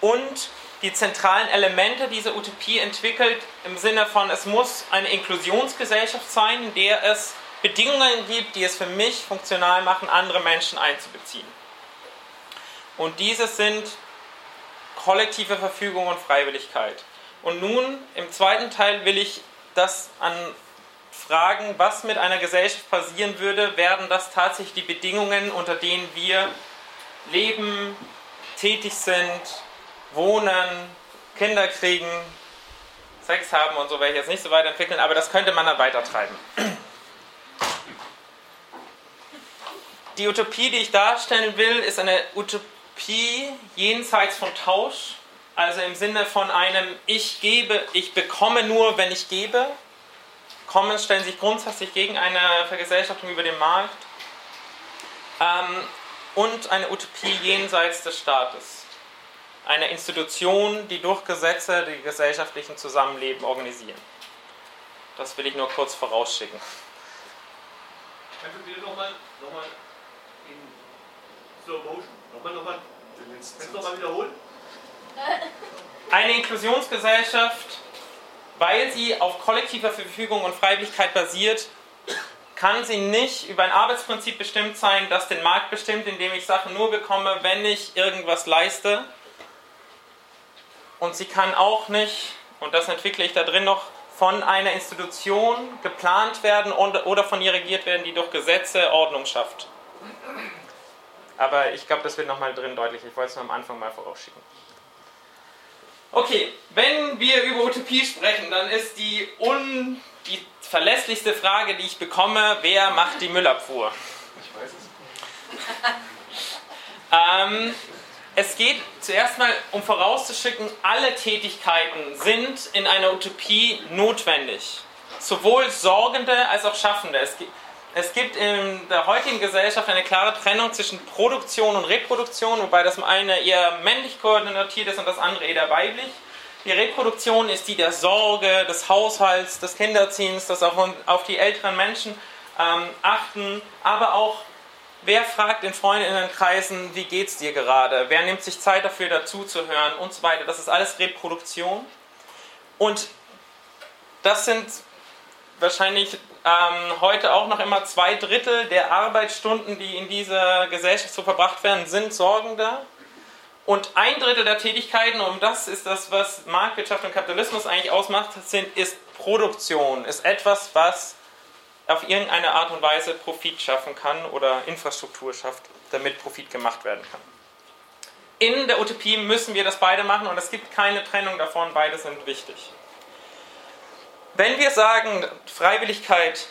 Und die zentralen Elemente dieser Utopie entwickelt im Sinne von, es muss eine Inklusionsgesellschaft sein, in der es Bedingungen gibt, die es für mich funktional machen, andere Menschen einzubeziehen. Und diese sind kollektive Verfügung und Freiwilligkeit. Und nun im zweiten Teil will ich das an Fragen, was mit einer Gesellschaft passieren würde, werden das tatsächlich die Bedingungen, unter denen wir leben, tätig sind, wohnen, Kinder kriegen, Sex haben und so werde ich jetzt nicht so weit entwickeln, aber das könnte man dann weitertreiben. Die Utopie, die ich darstellen will, ist eine Utopie jenseits von Tausch, also im Sinne von einem Ich gebe, ich bekomme nur, wenn ich gebe. Commons stellen sich grundsätzlich gegen eine Vergesellschaftung über den Markt. Ähm, und eine Utopie jenseits des Staates. Eine Institution, die durch Gesetze die gesellschaftlichen Zusammenleben organisieren. Das will ich nur kurz vorausschicken. Kannst du bitte nochmal noch mal in Slow Motion, nochmal, nochmal, kannst du nochmal wiederholen? Eine Inklusionsgesellschaft, weil sie auf kollektiver Verfügung und Freiwilligkeit basiert, kann sie nicht über ein Arbeitsprinzip bestimmt sein, das den Markt bestimmt, indem ich Sachen nur bekomme, wenn ich irgendwas leiste. Und sie kann auch nicht, und das entwickle ich da drin noch, von einer Institution geplant werden oder von ihr regiert werden, die durch Gesetze Ordnung schafft. Aber ich glaube, das wird nochmal drin deutlich. Ich wollte es nur am Anfang mal vorausschicken. Okay, wenn wir über Utopie sprechen, dann ist die, un, die verlässlichste Frage, die ich bekomme, wer macht die Müllabfuhr? Ich weiß es. ähm, es geht zuerst mal um vorauszuschicken, alle Tätigkeiten sind in einer Utopie notwendig. Sowohl Sorgende als auch Schaffende. Es gibt, es gibt in der heutigen Gesellschaft eine klare Trennung zwischen Produktion und Reproduktion, wobei das eine eher männlich koordiniert ist und das andere eher weiblich. Die Reproduktion ist die der Sorge, des Haushalts, des Kinderziehens, das auf, auf die älteren Menschen ähm, achten, aber auch Wer fragt in Freundinnenkreisen, wie geht's dir gerade? Wer nimmt sich Zeit dafür, dazuzuhören und so weiter? Das ist alles Reproduktion. Und das sind wahrscheinlich ähm, heute auch noch immer zwei Drittel der Arbeitsstunden, die in dieser Gesellschaft so verbracht werden, sind Sorgender. Und ein Drittel der Tätigkeiten, und das ist das, was Marktwirtschaft und Kapitalismus eigentlich ausmacht, sind, ist Produktion, ist etwas, was auf irgendeine Art und Weise Profit schaffen kann oder Infrastruktur schafft, damit Profit gemacht werden kann. In der Utopie müssen wir das beide machen und es gibt keine Trennung davon, beide sind wichtig. Wenn wir sagen, Freiwilligkeit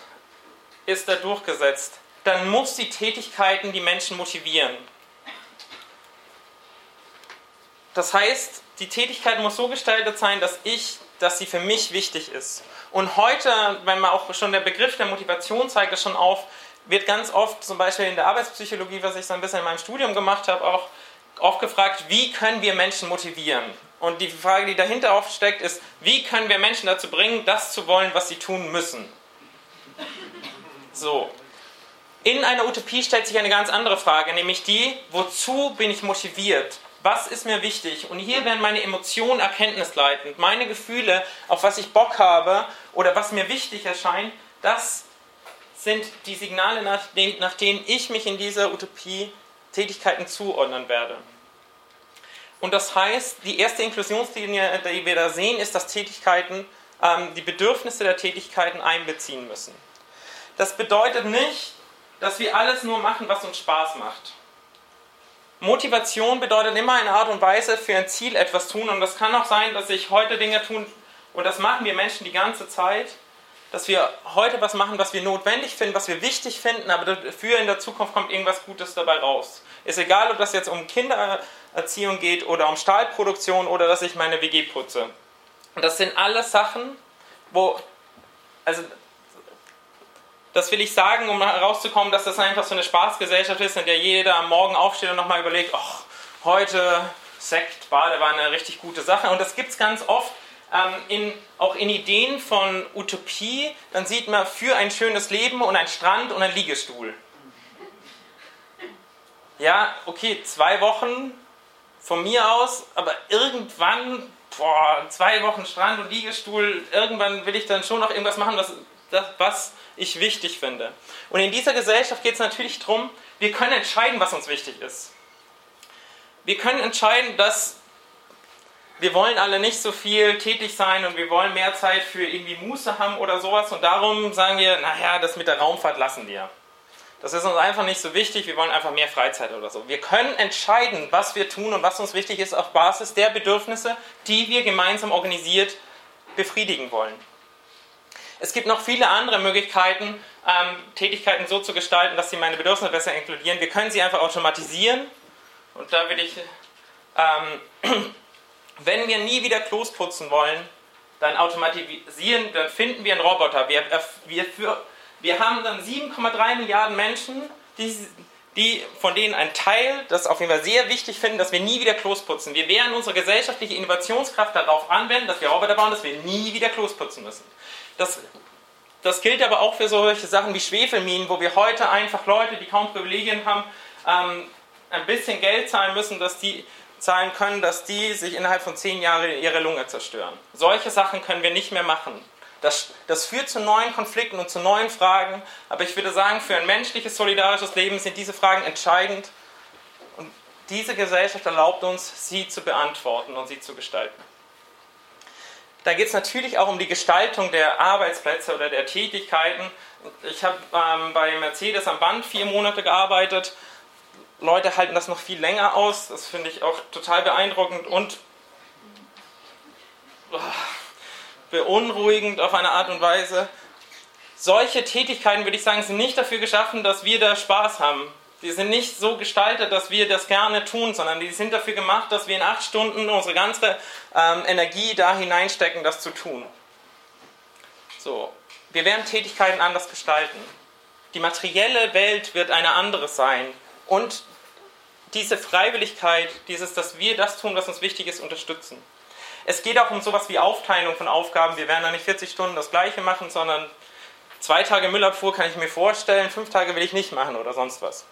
ist da durchgesetzt, dann muss die Tätigkeiten die Menschen motivieren. Das heißt, die Tätigkeit muss so gestaltet sein, dass ich, dass sie für mich wichtig ist. Und heute, wenn man auch schon der Begriff der Motivation zeigt das schon auf, wird ganz oft zum Beispiel in der Arbeitspsychologie, was ich so ein bisschen in meinem Studium gemacht habe, auch oft gefragt, wie können wir Menschen motivieren? Und die Frage, die dahinter aufsteckt, ist, wie können wir Menschen dazu bringen, das zu wollen, was sie tun müssen? So. In einer Utopie stellt sich eine ganz andere Frage, nämlich die, wozu bin ich motiviert? was ist mir wichtig? Und hier werden meine Emotionen erkenntnisleitend. Meine Gefühle, auf was ich Bock habe oder was mir wichtig erscheint, das sind die Signale, nach, nach denen ich mich in dieser Utopie Tätigkeiten zuordnen werde. Und das heißt, die erste Inklusionslinie, die wir da sehen, ist, dass Tätigkeiten ähm, die Bedürfnisse der Tätigkeiten einbeziehen müssen. Das bedeutet nicht, dass wir alles nur machen, was uns Spaß macht. Motivation bedeutet immer eine Art und Weise für ein Ziel etwas tun. Und das kann auch sein, dass ich heute Dinge tun, und das machen wir Menschen die ganze Zeit, dass wir heute was machen, was wir notwendig finden, was wir wichtig finden, aber dafür in der Zukunft kommt irgendwas Gutes dabei raus. Ist egal, ob das jetzt um Kindererziehung geht oder um Stahlproduktion oder dass ich meine WG putze. Und das sind alles Sachen, wo, also das will ich sagen, um herauszukommen, dass das einfach so eine Spaßgesellschaft ist, in der jeder am Morgen aufsteht und nochmal überlegt, ach, heute Sekt, Badewanne, richtig gute Sache. Und das gibt es ganz oft ähm, in, auch in Ideen von Utopie. Dann sieht man für ein schönes Leben und ein Strand und ein Liegestuhl. Ja, okay, zwei Wochen von mir aus, aber irgendwann, boah, zwei Wochen Strand und Liegestuhl, irgendwann will ich dann schon noch irgendwas machen, was, das, was ich wichtig finde. Und in dieser Gesellschaft geht es natürlich darum, wir können entscheiden, was uns wichtig ist. Wir können entscheiden, dass wir wollen alle nicht so viel tätig sein und wir wollen mehr Zeit für irgendwie Muße haben oder sowas und darum sagen wir, naja, das mit der Raumfahrt lassen wir. Das ist uns einfach nicht so wichtig, wir wollen einfach mehr Freizeit oder so. Wir können entscheiden, was wir tun und was uns wichtig ist auf Basis der Bedürfnisse, die wir gemeinsam organisiert befriedigen wollen. Es gibt noch viele andere Möglichkeiten, ähm, Tätigkeiten so zu gestalten, dass sie meine Bedürfnisse besser inkludieren. Wir können sie einfach automatisieren. Und da will ich, ähm, wenn wir nie wieder Klos putzen wollen, dann automatisieren, dann finden wir einen Roboter. Wir, wir, für, wir haben dann 7,3 Milliarden Menschen, die, die, von denen ein Teil das auf jeden Fall sehr wichtig finden, dass wir nie wieder Klos putzen. Wir werden unsere gesellschaftliche Innovationskraft darauf anwenden, dass wir Roboter bauen, dass wir nie wieder Klos putzen müssen. Das, das gilt aber auch für solche Sachen wie Schwefelminen, wo wir heute einfach Leute, die kaum Privilegien haben, ähm, ein bisschen Geld zahlen müssen, dass die zahlen können, dass die sich innerhalb von zehn Jahren ihre Lunge zerstören. Solche Sachen können wir nicht mehr machen. Das, das, führt zu neuen Konflikten und zu neuen Fragen, aber ich würde sagen, für ein menschliches, solidarisches Leben sind diese Fragen entscheidend und diese Gesellschaft erlaubt uns, sie zu beantworten und sie zu gestalten. Da geht es natürlich auch um die Gestaltung der Arbeitsplätze oder der Tätigkeiten. Ich habe ähm, bei Mercedes am Band vier Monate gearbeitet Leute halten das noch viel länger aus. Das finde ich auch total beeindruckend und oh, beunruhigend auf eine Art und Weise. Solche Tätigkeiten, würde ich sagen, sind nicht dafür geschaffen, dass wir da Spaß haben. Die sind nicht so gestaltet, dass wir das gerne tun, sondern die sind dafür gemacht, dass wir in acht Stunden unsere ganze ähm, Energie da hineinstecken, das zu tun. So, wir werden Tätigkeiten anders gestalten. Die materielle Welt wird eine andere sein. Und diese Freiwilligkeit, dieses, dass wir das tun, was uns wichtig ist, unterstützen. Es geht auch um sowas wie Aufteilung von Aufgaben. Wir werden da nicht 40 Stunden das Gleiche machen, sondern zwei Tage Müllabfuhr kann ich mir vorstellen, fünf Tage will ich nicht machen oder sonst was.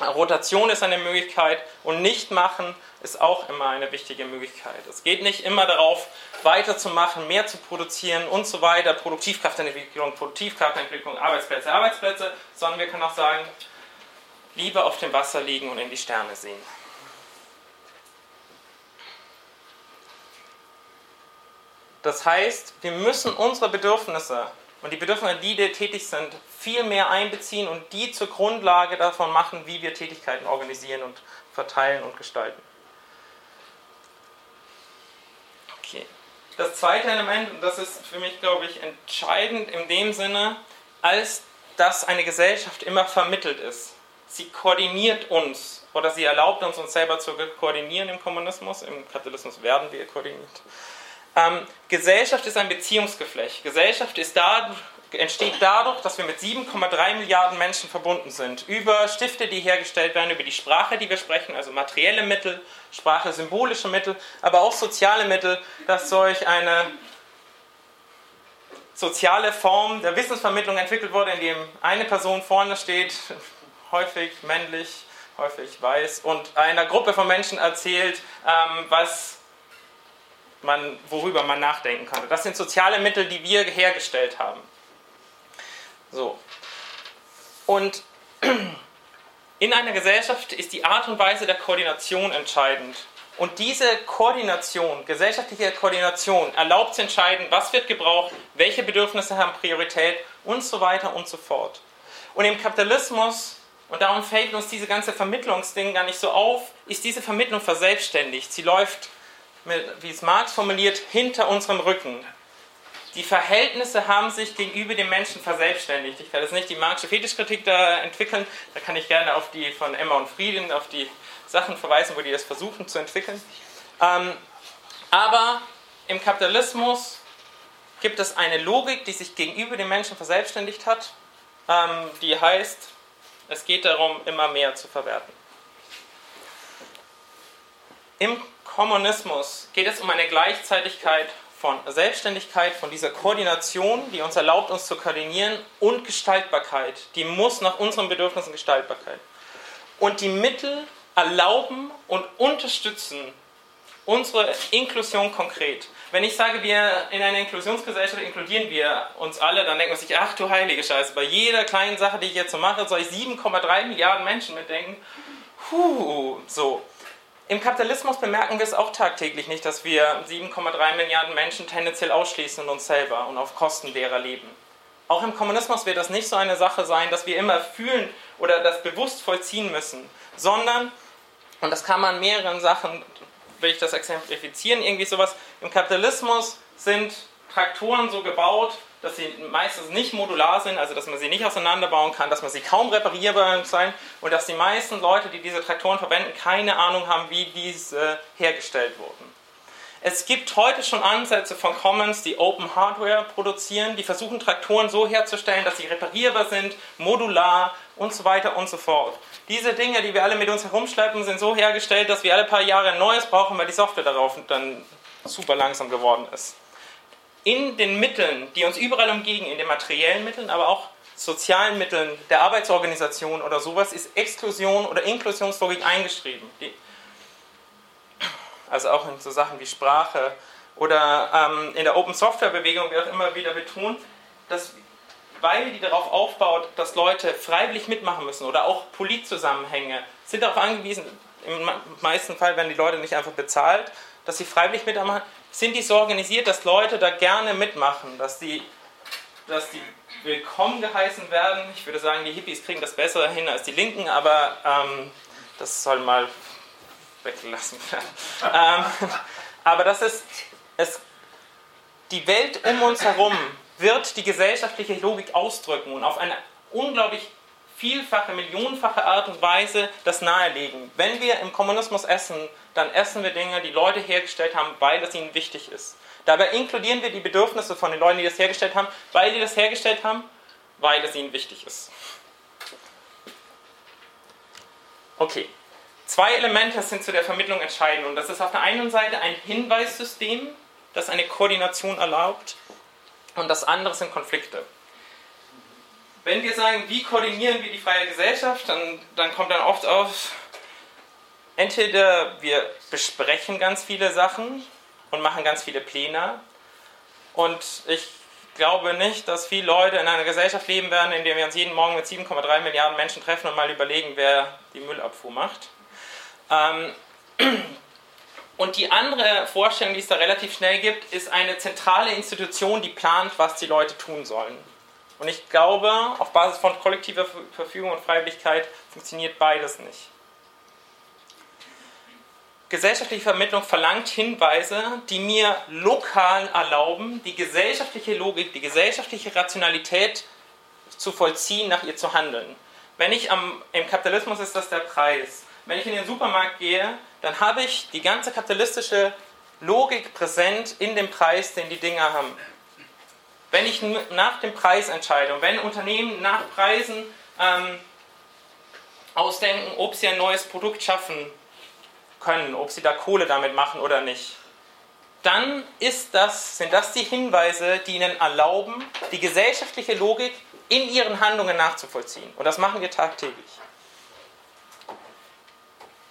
Rotation ist eine Möglichkeit und nicht machen ist auch immer eine wichtige Möglichkeit. Es geht nicht immer darauf, weiterzumachen, mehr zu produzieren und so weiter, Produktivkraftentwicklung, Produktivkraftentwicklung, Arbeitsplätze, Arbeitsplätze, sondern wir können auch sagen, lieber auf dem Wasser liegen und in die Sterne sehen. Das heißt, wir müssen unsere Bedürfnisse und die Bedürfnisse, die wir tätig sind, viel mehr einbeziehen und die zur Grundlage davon machen, wie wir Tätigkeiten organisieren und verteilen und gestalten. Okay. Das zweite Element, und das ist für mich, glaube ich, entscheidend in dem Sinne, als dass eine Gesellschaft immer vermittelt ist sie koordiniert uns oder sie erlaubt uns, uns selber zu koordinieren im Kommunismus. Im Kapitalismus werden wir koordiniert. Ähm, Gesellschaft ist ein Beziehungsgeflecht. Gesellschaft ist da, entsteht dadurch, dass wir mit 7,3 Milliarden Menschen verbunden sind. Über Stifte, die hergestellt werden, über die Sprache, die wir sprechen, also materielle Mittel, Sprache, symbolische Mittel, aber auch soziale Mittel, dass solch eine soziale Form der Wissensvermittlung entwickelt wurde, in dem eine Person vorne steht, häufig männlich, häufig weiß und einer Gruppe von Menschen erzählt, ähm, was man, worüber man nachdenken kann. Das sind soziale Mittel, die wir hergestellt haben. So. Und in einer Gesellschaft ist die Art und Weise der Koordination entscheidend. Und diese Koordination, gesellschaftliche Koordination, erlaubt zu entscheiden, was wird gebraucht, welche Bedürfnisse haben Priorität und so weiter und so fort. Und im Kapitalismus und darum fällt uns diese ganze Vermittlungsding gar nicht so auf, ist diese Vermittlung verselbstständigt. Sie läuft, wie es Marx formuliert, hinter unserem Rücken. Die Verhältnisse haben sich gegenüber dem Menschen verselbstständigt. Ich werde jetzt nicht die Marxische Fetischkritik da entwickeln, da kann ich gerne auf die von Emma und Frieden, auf die Sachen verweisen, wo die das versuchen zu entwickeln. Ähm, aber im Kapitalismus gibt es eine Logik, die sich gegenüber dem Menschen verselbstständigt hat, ähm, die heißt, es geht darum, immer mehr zu verwerten. Im Kommunismus geht es um eine Gleichzeitigkeit von Selbstständigkeit, von dieser Koordination, die uns erlaubt, uns zu koordinieren, und Gestaltbarkeit. Die muss nach unseren Bedürfnissen Gestaltbarkeit. Und die Mittel erlauben und unterstützen unsere Inklusion konkret. Wenn ich sage, wir in einer Inklusionsgesellschaft inkludieren wir uns alle, dann denkt man sich, ach du heilige Scheiße, bei jeder kleinen Sache, die ich jetzt so mache, soll ich 7,3 Milliarden Menschen mitdenken. Puh, so. Im Kapitalismus bemerken wir es auch tagtäglich nicht, dass wir 7,3 Milliarden Menschen tendenziell ausschließen und uns selber und auf Kosten derer leben. Auch im Kommunismus wird das nicht so eine Sache sein, dass wir immer fühlen oder das bewusst vollziehen müssen, sondern, und das kann man mehreren Sachen will ich das exemplifizieren, irgendwie sowas. Im Kapitalismus sind Traktoren so gebaut, dass sie meistens nicht modular sind, also dass man sie nicht auseinanderbauen kann, dass man sie kaum reparierbar sein und dass die meisten Leute, die diese Traktoren verwenden, keine Ahnung haben, wie diese hergestellt wurden. Es gibt heute schon Ansätze von Commons, die Open Hardware produzieren, die versuchen Traktoren so herzustellen, dass sie reparierbar sind, modular und so weiter und so fort. Diese Dinge, die wir alle mit uns herumschleppen, sind so hergestellt, dass wir alle paar Jahre ein neues brauchen, weil die Software darauf dann super langsam geworden ist. In den Mitteln, die uns überall umgehen, in den materiellen Mitteln, aber auch sozialen Mitteln der Arbeitsorganisation oder sowas, ist Exklusion oder Inklusionslogik eingeschrieben. Die also auch in so Sachen wie Sprache. Oder ähm, in der Open Software Bewegung wird auch immer wieder betont, dass weil die darauf aufbaut, dass Leute freiwillig mitmachen müssen oder auch Politzusammenhänge sind darauf angewiesen, im meisten Fall werden die Leute nicht einfach bezahlt, dass sie freiwillig mitmachen, sind die so organisiert, dass Leute da gerne mitmachen, dass die, dass die willkommen geheißen werden. Ich würde sagen, die Hippies kriegen das besser hin als die Linken, aber ähm, das soll mal weggelassen werden. ähm, aber das ist, es, die Welt um uns herum wird die gesellschaftliche Logik ausdrücken und auf eine unglaublich vielfache, millionenfache Art und Weise das nahelegen. Wenn wir im Kommunismus essen, dann essen wir Dinge, die Leute hergestellt haben, weil es ihnen wichtig ist. Dabei inkludieren wir die Bedürfnisse von den Leuten, die das hergestellt haben, weil sie das hergestellt haben, weil es ihnen wichtig ist. Okay, Zwei Elemente sind zu der Vermittlung entscheidend und das ist auf der einen Seite ein Hinweissystem, das eine Koordination erlaubt und das andere sind Konflikte. Wenn wir sagen, wie koordinieren wir die freie Gesellschaft, dann, dann kommt dann oft auf, entweder wir besprechen ganz viele Sachen und machen ganz viele Pläne und ich glaube nicht, dass viele Leute in einer Gesellschaft leben werden, in der wir uns jeden Morgen mit 7,3 Milliarden Menschen treffen und mal überlegen, wer die Müllabfuhr macht. Ähm, und die andere Vorstellung, die es da relativ schnell gibt, ist eine zentrale Institution, die plant, was die Leute tun sollen. Und ich glaube, auf Basis von kollektiver Verfügung und Freiwilligkeit funktioniert beides nicht. Gesellschaftliche Vermittlung verlangt Hinweise, die mir lokal erlauben, die gesellschaftliche Logik, die gesellschaftliche Rationalität zu vollziehen, nach ihr zu handeln. Wenn ich am, im Kapitalismus ist das der Preis. Wenn ich in den Supermarkt gehe, dann habe ich die ganze kapitalistische Logik präsent in dem Preis, den die Dinger haben. Wenn ich nach dem Preis entscheide und wenn Unternehmen nach Preisen ähm, ausdenken, ob sie ein neues Produkt schaffen können, ob sie da Kohle damit machen oder nicht, dann das, sind das die Hinweise, die ihnen erlauben, die gesellschaftliche Logik in ihren Handlungen nachzuvollziehen. Und das machen wir tagtäglich.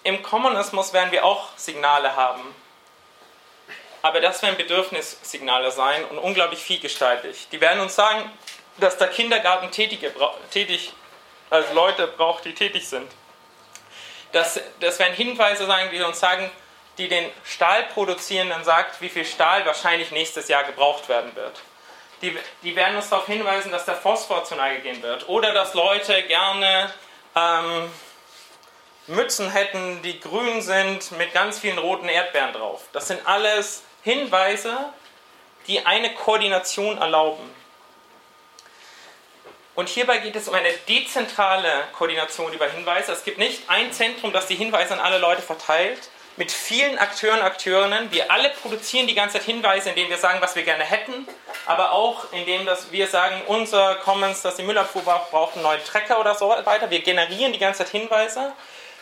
Im Kommunismus werden wir auch Signale haben. Aber das werden Bedürfnissignale sein und unglaublich vielgestaltig. Die werden uns sagen, dass der Kindergarten Tätige, tätig, also Leute braucht, die tätig sind. Das, das werden Hinweise sein, die uns sagen, die den Stahlproduzierenden sagt, wie viel Stahl wahrscheinlich nächstes Jahr gebraucht werden wird. Die, die werden uns darauf hinweisen, dass der Phosphor zu Neige gehen wird. Oder dass Leute gerne ähm, Mützen hätten, die grün sind, mit ganz vielen roten Erdbeeren drauf. Das sind alles Hinweise, die eine Koordination erlauben. Und hierbei geht es um eine dezentrale Koordination über Hinweise. Es gibt nicht ein Zentrum, das die Hinweise an alle Leute verteilt, mit vielen Akteuren, Akteurinnen. Wir alle produzieren die ganze Zeit Hinweise, indem wir sagen, was wir gerne hätten, aber auch indem dass wir sagen, unser Commons, dass die Müllabfuhr braucht einen neuen Trecker oder so weiter. Wir generieren die ganze Zeit Hinweise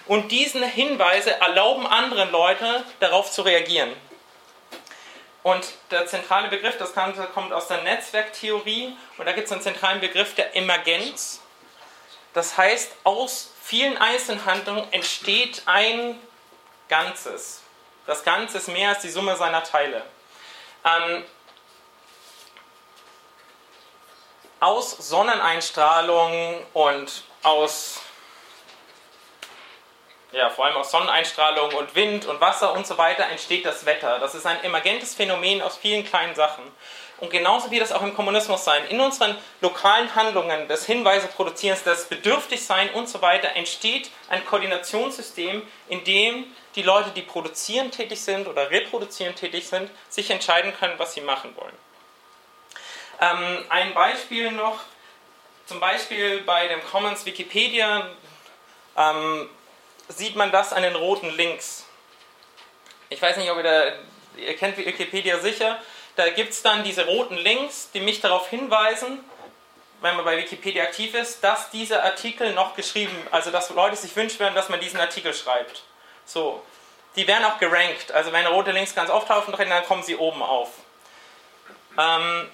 und diese Hinweise erlauben anderen Leute darauf zu reagieren. Und der zentrale Begriff, das kommt aus der Netzwerktheorie und da gibt es einen zentralen Begriff der Emergenz. Das heißt, aus vielen Einzelhandlungen entsteht ein Ganzes. Das Ganze ist mehr als die Summe seiner Teile. Ähm, aus Sonneneinstrahlung und aus ja, vor allem aus Sonneneinstrahlung und Wind und Wasser und so weiter entsteht das Wetter. Das ist ein emergentes Phänomen aus vielen kleinen Sachen. Und genauso wird es auch im Kommunismus sein. In unseren lokalen Handlungen des Hinweise produzierens, des Bedürftigsein und so weiter entsteht ein Koordinationssystem, in dem die Leute, die produzieren tätig sind oder reproduzieren tätig sind, sich entscheiden können, was sie machen wollen. Ähm, ein Beispiel noch, zum Beispiel bei dem Commons Wikipedia ähm, sieht man das an den roten Links. Ich weiß nicht, ob ihr da, ihr kennt Wikipedia sicher, da gibt es dann diese roten Links, die mich darauf hinweisen, wenn man bei Wikipedia aktiv ist, dass dieser Artikel noch geschrieben, also dass Leute sich wünschen werden, dass man diesen Artikel schreibt. So, die werden auch gerankt, also wenn rote Links ganz auftauchen dann kommen sie oben auf. Ähm,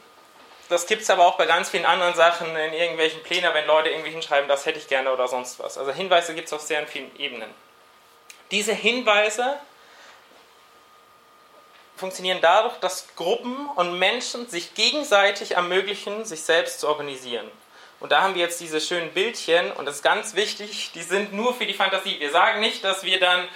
das gibt es aber auch bei ganz vielen anderen Sachen in irgendwelchen Plänen, wenn Leute irgendwie hinschreiben, das hätte ich gerne oder sonst was. Also Hinweise gibt es auf sehr vielen Ebenen. Diese Hinweise funktionieren dadurch, dass Gruppen und Menschen sich gegenseitig ermöglichen, sich selbst zu organisieren. Und da haben wir jetzt diese schönen Bildchen und das ist ganz wichtig, die sind nur für die Fantasie. Wir sagen nicht, dass wir dann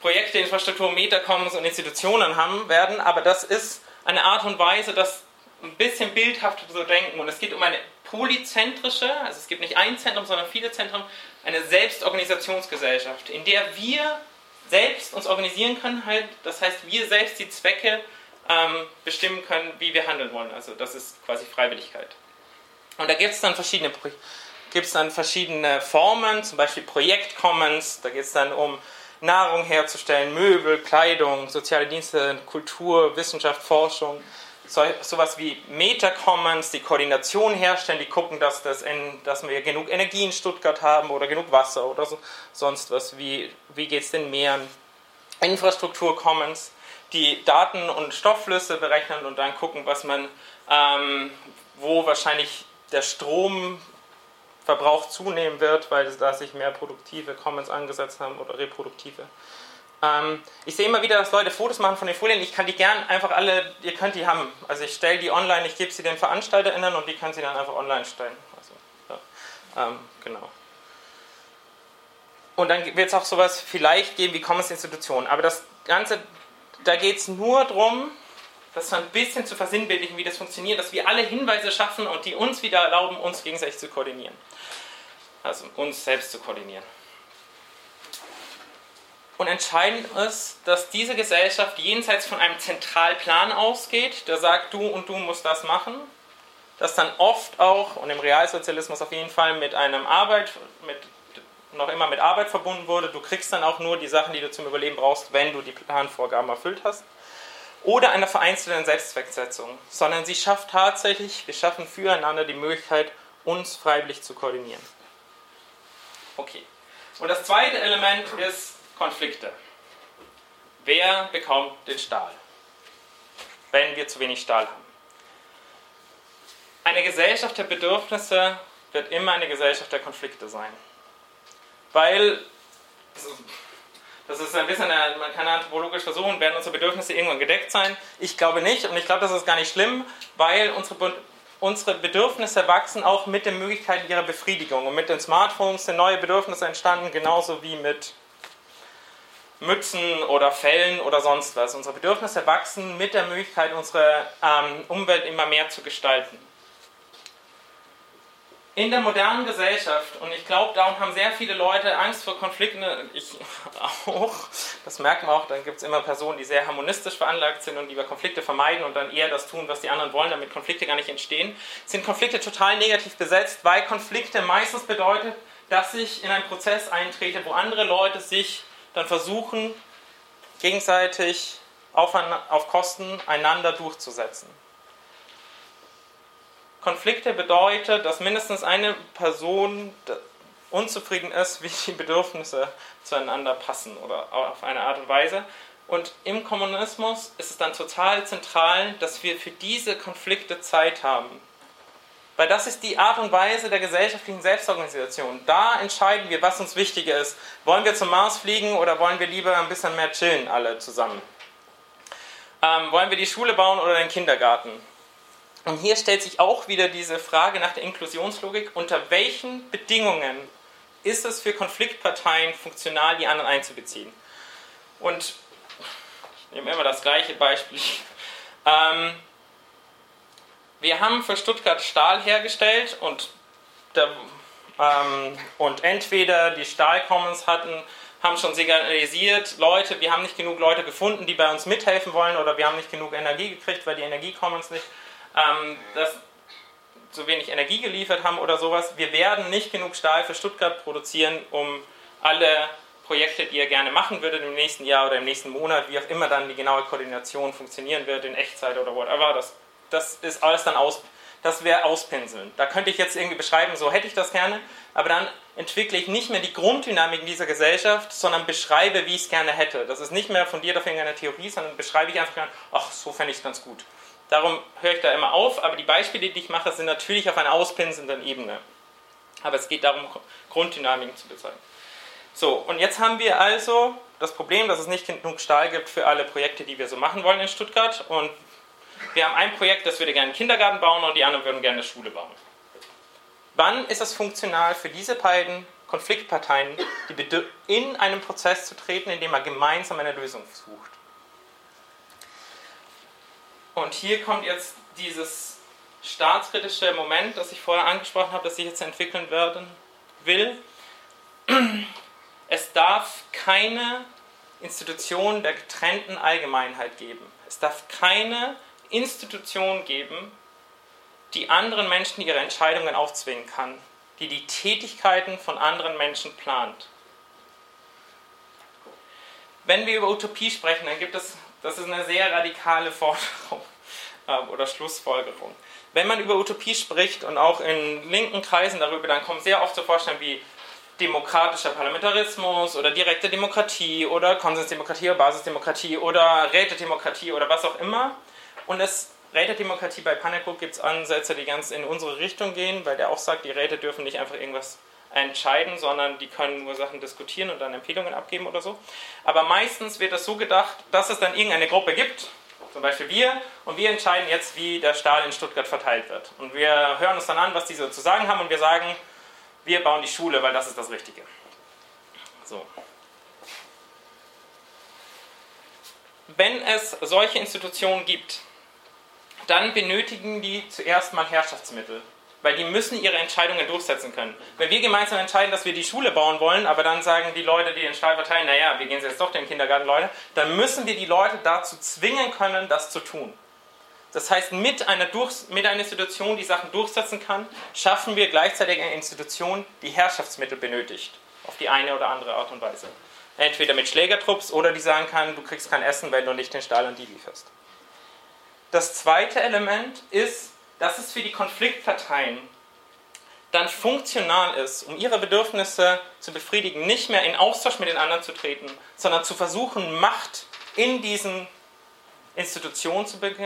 Projekte, Infrastruktur, Metacommons und Institutionen haben werden, aber das ist eine Art und Weise, das ein bisschen bildhaft zu denken. Und es geht um eine polyzentrische, also es gibt nicht ein Zentrum, sondern viele Zentren, eine Selbstorganisationsgesellschaft, in der wir selbst uns organisieren können, halt, das heißt, wir selbst die Zwecke ähm, bestimmen können, wie wir handeln wollen. Also das ist quasi Freiwilligkeit. Und da gibt es dann verschiedene gibt es dann verschiedene Formen, zum Beispiel Projektcommons, da geht es dann um Nahrung herzustellen, Möbel, Kleidung, soziale Dienste, Kultur, Wissenschaft, Forschung so, sowas wie Meta-Commons, die Koordination herstellen, die gucken, dass, das in, dass wir genug Energie in Stuttgart haben oder genug Wasser oder so, sonst was. Wie, wie geht es den Meeren? Infrastruktur-Commons, die Daten und Stoffflüsse berechnen und dann gucken, was man, ähm, wo wahrscheinlich der Stromverbrauch zunehmen wird, weil da sich mehr produktive Commons angesetzt haben oder reproduktive. Ähm, ich sehe immer wieder, dass Leute Fotos machen von den Folien. Ich kann die gern einfach alle, ihr könnt die haben. Also ich stelle die online, ich gebe sie den VeranstalterInnen und die können sie dann einfach online stellen. Also, ja. ähm, genau. Und dann wird es auch sowas vielleicht geben wie Commons-Institutionen. Aber das Ganze, da geht es nur darum, das so ein bisschen zu versinnbildlichen, wie das funktioniert, dass wir alle Hinweise schaffen und die uns wieder erlauben, uns gegenseitig zu koordinieren. Also uns selbst zu koordinieren. Und entscheidend ist, dass diese Gesellschaft jenseits von einem Zentralplan ausgeht, der sagt, du und du musst das machen, das dann oft auch, und im Realsozialismus auf jeden Fall, mit einem Arbeit, mit, noch immer mit Arbeit verbunden wurde. Du kriegst dann auch nur die Sachen, die du zum Überleben brauchst, wenn du die Planvorgaben erfüllt hast. Oder einer vereinzelten Selbstzwecksetzung, sondern sie schafft tatsächlich, wir schaffen füreinander die Möglichkeit, uns freiwillig zu koordinieren. Okay. Und das zweite Element ist Konflikte. Wer bekommt den Stahl, wenn wir zu wenig Stahl haben? Eine Gesellschaft der Bedürfnisse wird immer eine Gesellschaft der Konflikte sein. Weil, das ist ein bisschen, eine, man kann anthropologisch versuchen, werden unsere Bedürfnisse irgendwann gedeckt sein? Ich glaube nicht und ich glaube, das ist gar nicht schlimm, weil unsere, unsere Bedürfnisse wachsen auch mit den Möglichkeiten ihrer Befriedigung. Und mit den Smartphones sind neue Bedürfnisse entstanden, genauso wie mit Mützen oder Fellen oder sonst was. Unsere Bedürfnisse wachsen mit der Möglichkeit, unsere ähm, Umwelt immer mehr zu gestalten. In der modernen Gesellschaft, und ich glaube, darum haben sehr viele Leute Angst vor Konflikten, ich auch, das merken wir auch, dann gibt es immer Personen, die sehr harmonistisch veranlagt sind und lieber Konflikte vermeiden und dann eher das tun, was die anderen wollen, damit Konflikte gar nicht entstehen, sind Konflikte total negativ besetzt, weil Konflikte meistens bedeutet, dass ich in einen Prozess eintrete, wo andere Leute sich dann versuchen, gegenseitig auf, auf Kosten einander durchzusetzen. Konflikte bedeutet, dass mindestens eine Person unzufrieden ist, wie die Bedürfnisse zueinander passen oder auf eine Art und Weise. Und im Kommunismus ist es dann total zentral, dass wir für diese Konflikte Zeit haben. Weil das ist die Art und Weise der gesellschaftlichen Selbstorganisation. Da entscheiden wir, was uns wichtiger ist. Wollen wir zum Mars fliegen oder wollen wir lieber ein bisschen mehr chillen, alle zusammen? Ähm, wollen wir die Schule bauen oder den Kindergarten? Und hier stellt sich auch wieder diese Frage nach der Inklusionslogik. Unter welchen Bedingungen ist es für Konfliktparteien funktional, die anderen einzubeziehen? Und ich nehme immer das gleiche Beispiel. Ähm, wir haben für Stuttgart Stahl hergestellt und, der, ähm, und entweder die Stahlcommons hatten, haben schon signalisiert, Leute, wir haben nicht genug Leute gefunden, die bei uns mithelfen wollen oder wir haben nicht genug Energie gekriegt, weil die Energiecommons nicht. Ähm, das zu wenig Energie geliefert haben oder sowas. Wir werden nicht genug Stahl für Stuttgart produzieren, um alle Projekte, die ihr gerne machen würdet im nächsten Jahr oder im nächsten Monat, wie auch immer dann die genaue Koordination funktionieren wird, in Echtzeit oder whatever, das, das ist alles dann aus, das wäre auspinseln. Da könnte ich jetzt irgendwie beschreiben, so hätte ich das gerne, aber dann entwickle ich nicht mehr die Grunddynamik dieser Gesellschaft, sondern beschreibe, wie ich es gerne hätte. Das ist nicht mehr von dir dafür eine Theorie, sondern beschreibe ich einfach, ach, so fände ich es ganz gut. Darum höre ich da immer auf, aber die Beispiele, die ich mache, sind natürlich auf einer auspinselnden Ebene. Aber es geht darum, Grunddynamiken zu bezeichnen. So, und jetzt haben wir also das Problem, dass es nicht genug Stahl gibt für alle Projekte, die wir so machen wollen in Stuttgart. Und wir haben ein Projekt, das würde gerne einen Kindergarten bauen und die anderen würden gerne eine Schule bauen. Wann ist es funktional für diese beiden Konfliktparteien, in einen Prozess zu treten, in dem man gemeinsam eine Lösung sucht? Und hier kommt jetzt dieses staatskritische Moment, das ich vorher angesprochen habe, das ich jetzt entwickeln werden will. Es darf keine Institution der getrennten Allgemeinheit geben. Es darf keine Institution geben, die anderen Menschen ihre Entscheidungen aufzwingen kann, die die Tätigkeiten von anderen Menschen plant. Wenn wir über Utopie sprechen, dann gibt es, das ist eine sehr radikale Forderung äh, oder Schlussfolgerung. Wenn man über Utopie spricht und auch in linken Kreisen darüber, dann kommen sehr oft so Vorstellungen wie demokratischer Parlamentarismus oder direkte Demokratie oder Konsensdemokratie oder Basisdemokratie oder Rätedemokratie oder was auch immer. Und es Rätedemokratie bei Pannekow gibt es Ansätze, die ganz in unsere Richtung gehen, weil der auch sagt, die Räte dürfen nicht einfach irgendwas entscheiden, sondern die können nur Sachen diskutieren und dann Empfehlungen abgeben oder so. Aber meistens wird es so gedacht, dass es dann irgendeine Gruppe gibt, zum Beispiel wir, und wir entscheiden jetzt, wie der Stahl in Stuttgart verteilt wird. Und wir hören uns dann an, was die so zu sagen haben und wir sagen, wir bauen die Schule, weil das ist das Richtige. So. Wenn es solche Institutionen gibt, dann benötigen die zuerst mal Herrschaftsmittel, weil die müssen ihre Entscheidungen durchsetzen können. Wenn wir gemeinsam entscheiden, dass wir die Schule bauen wollen, aber dann sagen die Leute, die den Stahl verteilen, naja, wir gehen jetzt doch den Kindergarten, Leute, dann müssen wir die Leute dazu zwingen können, das zu tun. Das heißt, mit einer, Durch mit einer Institution, die Sachen durchsetzen kann, schaffen wir gleichzeitig eine Institution, die Herrschaftsmittel benötigt. Auf die eine oder andere Art und Weise. Entweder mit Schlägertrupps oder die sagen kann, du kriegst kein Essen, wenn du nicht den Stahl an die lieferst. Das zweite Element ist, dass es für die Konfliktparteien dann funktional ist, um ihre Bedürfnisse zu befriedigen, nicht mehr in Austausch mit den anderen zu treten, sondern zu versuchen, Macht in diesen Institutionen zu, be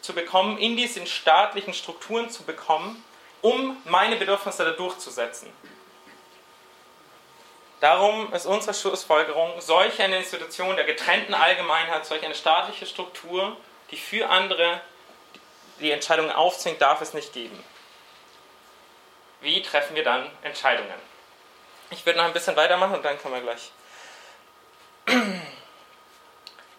zu bekommen, in diesen staatlichen Strukturen zu bekommen, um meine Bedürfnisse da durchzusetzen. Darum ist unsere Schlussfolgerung, solch eine Institution der getrennten Allgemeinheit, solch eine staatliche Struktur die für andere die Entscheidungen aufzwingt, darf es nicht geben. Wie treffen wir dann Entscheidungen? Ich würde noch ein bisschen weitermachen und dann können wir gleich.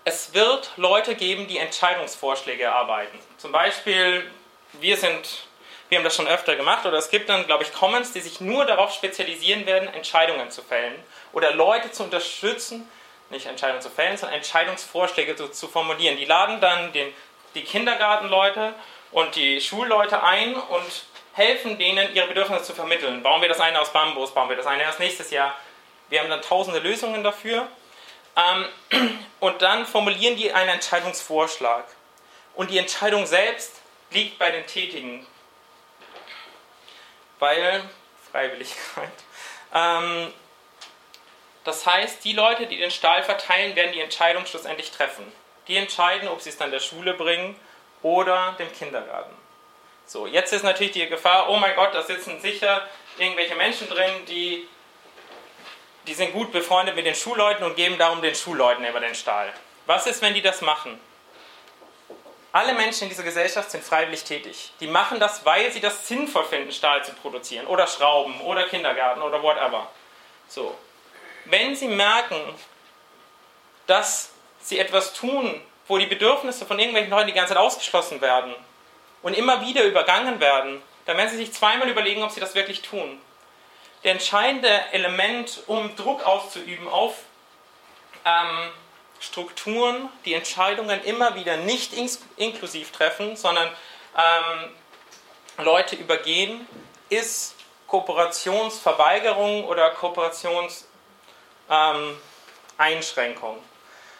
Es wird Leute geben, die Entscheidungsvorschläge erarbeiten. Zum Beispiel, wir sind, wir haben das schon öfter gemacht, oder es gibt dann, glaube ich, Commons, die sich nur darauf spezialisieren werden, Entscheidungen zu fällen oder Leute zu unterstützen, nicht Entscheidungen zu fällen, sondern Entscheidungsvorschläge zu, zu formulieren. Die laden dann den, die Kindergartenleute und die Schulleute ein und helfen denen, ihre Bedürfnisse zu vermitteln. Bauen wir das eine aus Bambus, bauen wir das eine erst nächstes Jahr. Wir haben dann tausende Lösungen dafür. Ähm, und dann formulieren die einen Entscheidungsvorschlag. Und die Entscheidung selbst liegt bei den Tätigen. Weil Freiwilligkeit. Das heißt, die Leute, die den Stahl verteilen, werden die Entscheidung schlussendlich treffen. Die entscheiden, ob sie es dann der Schule bringen oder dem Kindergarten. So, jetzt ist natürlich die Gefahr, oh mein Gott, da sitzen sicher irgendwelche Menschen drin, die, die sind gut befreundet mit den Schulleuten und geben darum den Schulleuten immer den Stahl. Was ist, wenn die das machen? Alle Menschen in dieser Gesellschaft sind freiwillig tätig. Die machen das, weil sie das sinnvoll finden, Stahl zu produzieren oder Schrauben oder Kindergarten oder whatever. So, wenn sie merken, dass sie etwas tun, wo die Bedürfnisse von irgendwelchen Leuten die ganze Zeit ausgeschlossen werden und immer wieder übergangen werden, dann werden sie sich zweimal überlegen, ob sie das wirklich tun. Der entscheidende Element, um Druck auszuüben auf ähm, Strukturen, die Entscheidungen immer wieder nicht inklusiv treffen, sondern ähm, Leute übergehen, ist Kooperationsverweigerung oder Kooperationseinschränkung. Ähm,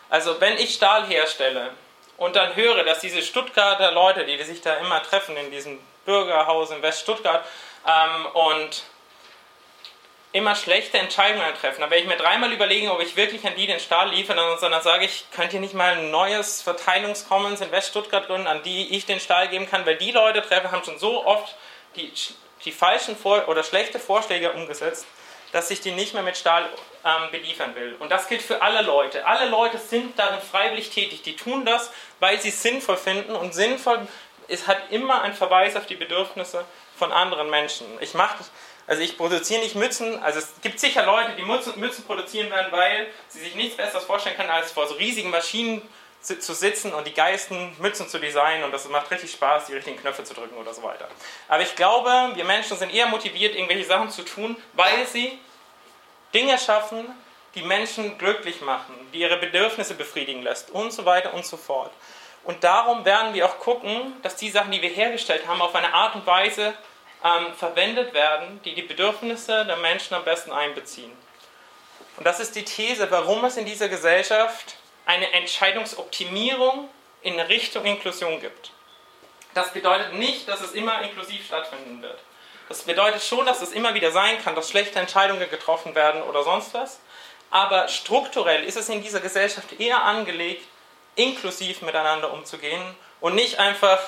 also wenn ich Stahl herstelle und dann höre, dass diese Stuttgarter Leute, die sich da immer treffen in diesem Bürgerhaus in Weststuttgart ähm, und immer schlechte Entscheidungen treffen. Da werde ich mir dreimal überlegen, ob ich wirklich an die den Stahl liefere, sondern sage ich, könnt ihr nicht mal ein neues Verteilungskommens in Weststuttgart gründen, an die ich den Stahl geben kann, weil die Leute treffen, haben schon so oft die, die falschen Vor oder schlechte Vorschläge umgesetzt, dass ich die nicht mehr mit Stahl ähm, beliefern will. Und das gilt für alle Leute. Alle Leute sind darin freiwillig tätig. Die tun das, weil sie es sinnvoll finden und sinnvoll es hat immer einen Verweis auf die Bedürfnisse von anderen Menschen. Ich mache also ich produziere nicht Mützen, also es gibt sicher Leute, die Mützen, Mützen produzieren werden, weil sie sich nichts Besseres vorstellen können, als vor so riesigen Maschinen zu sitzen und die geisten Mützen zu designen und das macht richtig Spaß, die richtigen Knöpfe zu drücken oder so weiter. Aber ich glaube, wir Menschen sind eher motiviert, irgendwelche Sachen zu tun, weil sie Dinge schaffen, die Menschen glücklich machen, die ihre Bedürfnisse befriedigen lässt und so weiter und so fort. Und darum werden wir auch gucken, dass die Sachen, die wir hergestellt haben, auf eine Art und Weise ähm, verwendet werden, die die Bedürfnisse der Menschen am besten einbeziehen. Und das ist die These, warum es in dieser Gesellschaft eine Entscheidungsoptimierung in Richtung Inklusion gibt. Das bedeutet nicht, dass es immer inklusiv stattfinden wird. Das bedeutet schon, dass es immer wieder sein kann, dass schlechte Entscheidungen getroffen werden oder sonst was. Aber strukturell ist es in dieser Gesellschaft eher angelegt, inklusiv miteinander umzugehen und nicht einfach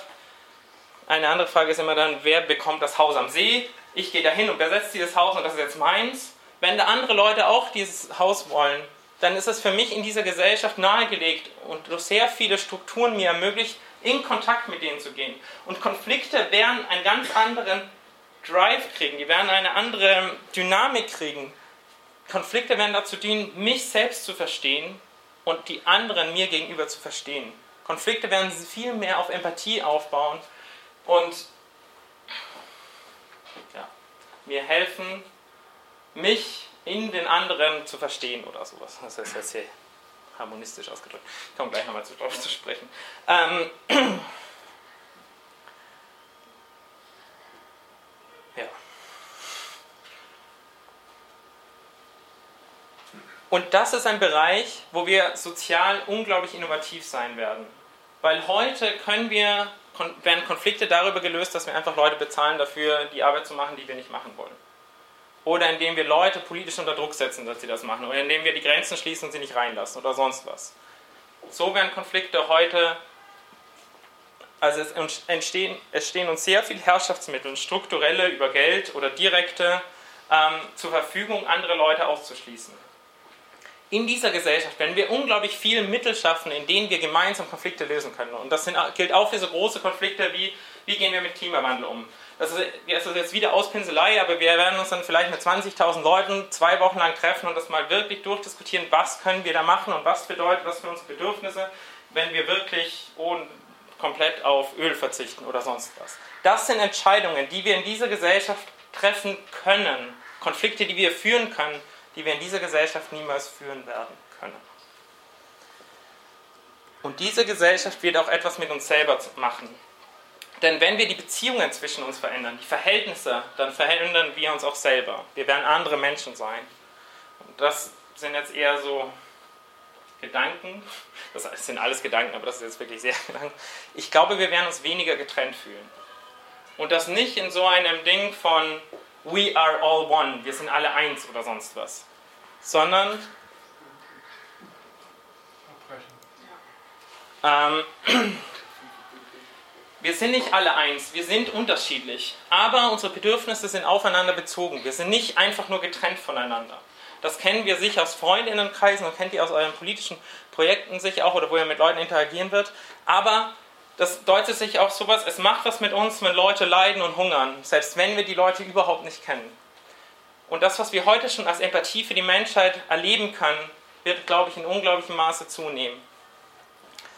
eine andere Frage ist immer dann, wer bekommt das Haus am See? Ich gehe dahin und besetze dieses Haus und das ist jetzt meins. Wenn da andere Leute auch dieses Haus wollen, dann ist es für mich in dieser Gesellschaft nahegelegt und durch sehr viele Strukturen mir ermöglicht, in Kontakt mit denen zu gehen. Und Konflikte werden einen ganz anderen Drive kriegen, die werden eine andere Dynamik kriegen. Konflikte werden dazu dienen, mich selbst zu verstehen und die anderen mir gegenüber zu verstehen. Konflikte werden viel mehr auf Empathie aufbauen und ja, mir helfen, mich in den anderen zu verstehen oder sowas. Das ist jetzt hier harmonistisch ausgedrückt. Ich komme gleich nochmal darauf zu sprechen. Ähm, ja. Und das ist ein Bereich, wo wir sozial unglaublich innovativ sein werden. Weil heute können wir werden Konflikte darüber gelöst, dass wir einfach Leute bezahlen dafür, die Arbeit zu machen, die wir nicht machen wollen. Oder indem wir Leute politisch unter Druck setzen, dass sie das machen. Oder indem wir die Grenzen schließen und sie nicht reinlassen oder sonst was. So werden Konflikte heute, also es entstehen, es stehen uns sehr viele Herrschaftsmittel, strukturelle über Geld oder direkte, ähm, zur Verfügung, andere Leute auszuschließen in dieser Gesellschaft werden wir unglaublich viele Mittel schaffen, in denen wir gemeinsam Konflikte lösen können. Und das sind, gilt auch für so große Konflikte wie, wie gehen wir mit Klimawandel um. Das ist, jetzt wieder Auspinselei, aber wir werden uns dann vielleicht mit 20.000 Leuten zwei Wochen lang treffen und das mal wirklich durchdiskutieren, was können wir da machen und was bedeutet das für unsere Bedürfnisse, wenn wir wirklich komplett auf Öl verzichten oder sonst was. Das sind Entscheidungen, die wir in dieser Gesellschaft treffen können, Konflikte, die wir führen können, die wir in dieser Gesellschaft niemals führen werden können. Und diese Gesellschaft wird auch etwas mit uns selber machen. Denn wenn wir die Beziehungen zwischen uns verändern, die Verhältnisse, dann verändern wir uns auch selber. Wir werden andere Menschen sein. Und das sind jetzt eher so Gedanken. Das sind alles Gedanken, aber das ist jetzt wirklich sehr Gedanken. Ich glaube, wir werden uns weniger getrennt fühlen. Und das nicht in so einem Ding von, we are all one, wir sind alle eins oder sonst was, sondern ähm, wir sind nicht alle eins, wir sind unterschiedlich, aber unsere Bedürfnisse sind aufeinander bezogen. Wir sind nicht einfach nur getrennt voneinander. Das kennen wir sicher aus Freundinnenkreisen und kennt ihr aus euren politischen Projekten sicher auch oder wo ihr mit Leuten interagieren wird. Aber das deutet sich auch sowas, es macht was mit uns, wenn Leute leiden und hungern, selbst wenn wir die Leute überhaupt nicht kennen. Und das, was wir heute schon als Empathie für die Menschheit erleben können, wird, glaube ich, in unglaublichem Maße zunehmen.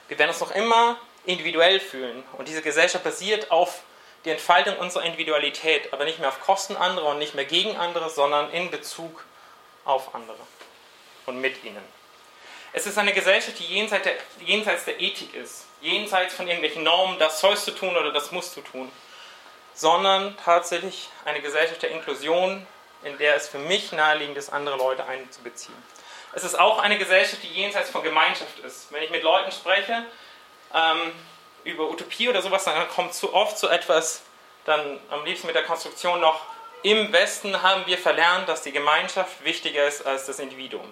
Wir werden uns noch immer individuell fühlen. Und diese Gesellschaft basiert auf die Entfaltung unserer Individualität, aber nicht mehr auf Kosten anderer und nicht mehr gegen andere, sondern in Bezug auf andere und mit ihnen. Es ist eine Gesellschaft, die jenseits der, jenseits der Ethik ist jenseits von irgendwelchen Normen, das sollst du tun oder das musst du tun, sondern tatsächlich eine Gesellschaft der Inklusion, in der es für mich naheliegend ist, andere Leute einzubeziehen. Es ist auch eine Gesellschaft, die jenseits von Gemeinschaft ist. Wenn ich mit Leuten spreche ähm, über Utopie oder sowas, dann kommt zu oft so etwas, dann am liebsten mit der Konstruktion noch, im Westen haben wir verlernt, dass die Gemeinschaft wichtiger ist als das Individuum.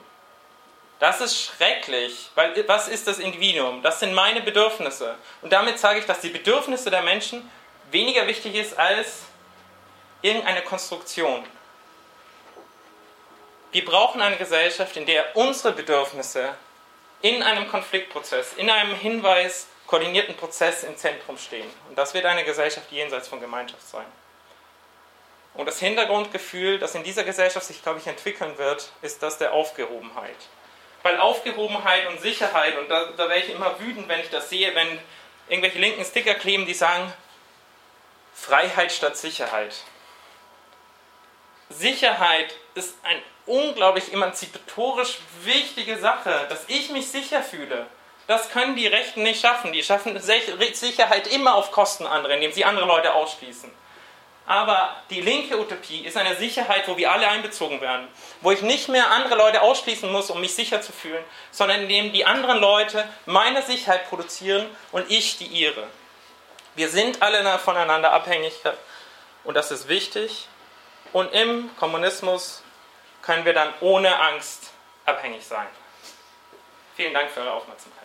Das ist schrecklich, weil was ist das Individuum? Das sind meine Bedürfnisse. Und damit sage ich, dass die Bedürfnisse der Menschen weniger wichtig ist als irgendeine Konstruktion. Wir brauchen eine Gesellschaft, in der unsere Bedürfnisse in einem Konfliktprozess, in einem Hinweis koordinierten Prozess im Zentrum stehen. Und das wird eine Gesellschaft jenseits von Gemeinschaft sein. Und das Hintergrundgefühl, das in dieser Gesellschaft sich, glaube ich, entwickeln wird, ist das der Aufgehobenheit. Weil Aufgehobenheit und Sicherheit, und da, da wäre ich immer wütend, wenn ich das sehe, wenn irgendwelche linken Sticker kleben, die sagen, Freiheit statt Sicherheit. Sicherheit ist eine unglaublich emanzipatorisch wichtige Sache, dass ich mich sicher fühle. Das können die Rechten nicht schaffen. Die schaffen Sicherheit immer auf Kosten anderer, indem sie andere Leute ausschließen. Aber die linke Utopie ist eine Sicherheit, wo wir alle einbezogen werden. Wo ich nicht mehr andere Leute ausschließen muss, um mich sicher zu fühlen, sondern indem die anderen Leute meine Sicherheit produzieren und ich die ihre. Wir sind alle voneinander abhängig und das ist wichtig. Und im Kommunismus können wir dann ohne Angst abhängig sein. Vielen Dank für eure Aufmerksamkeit.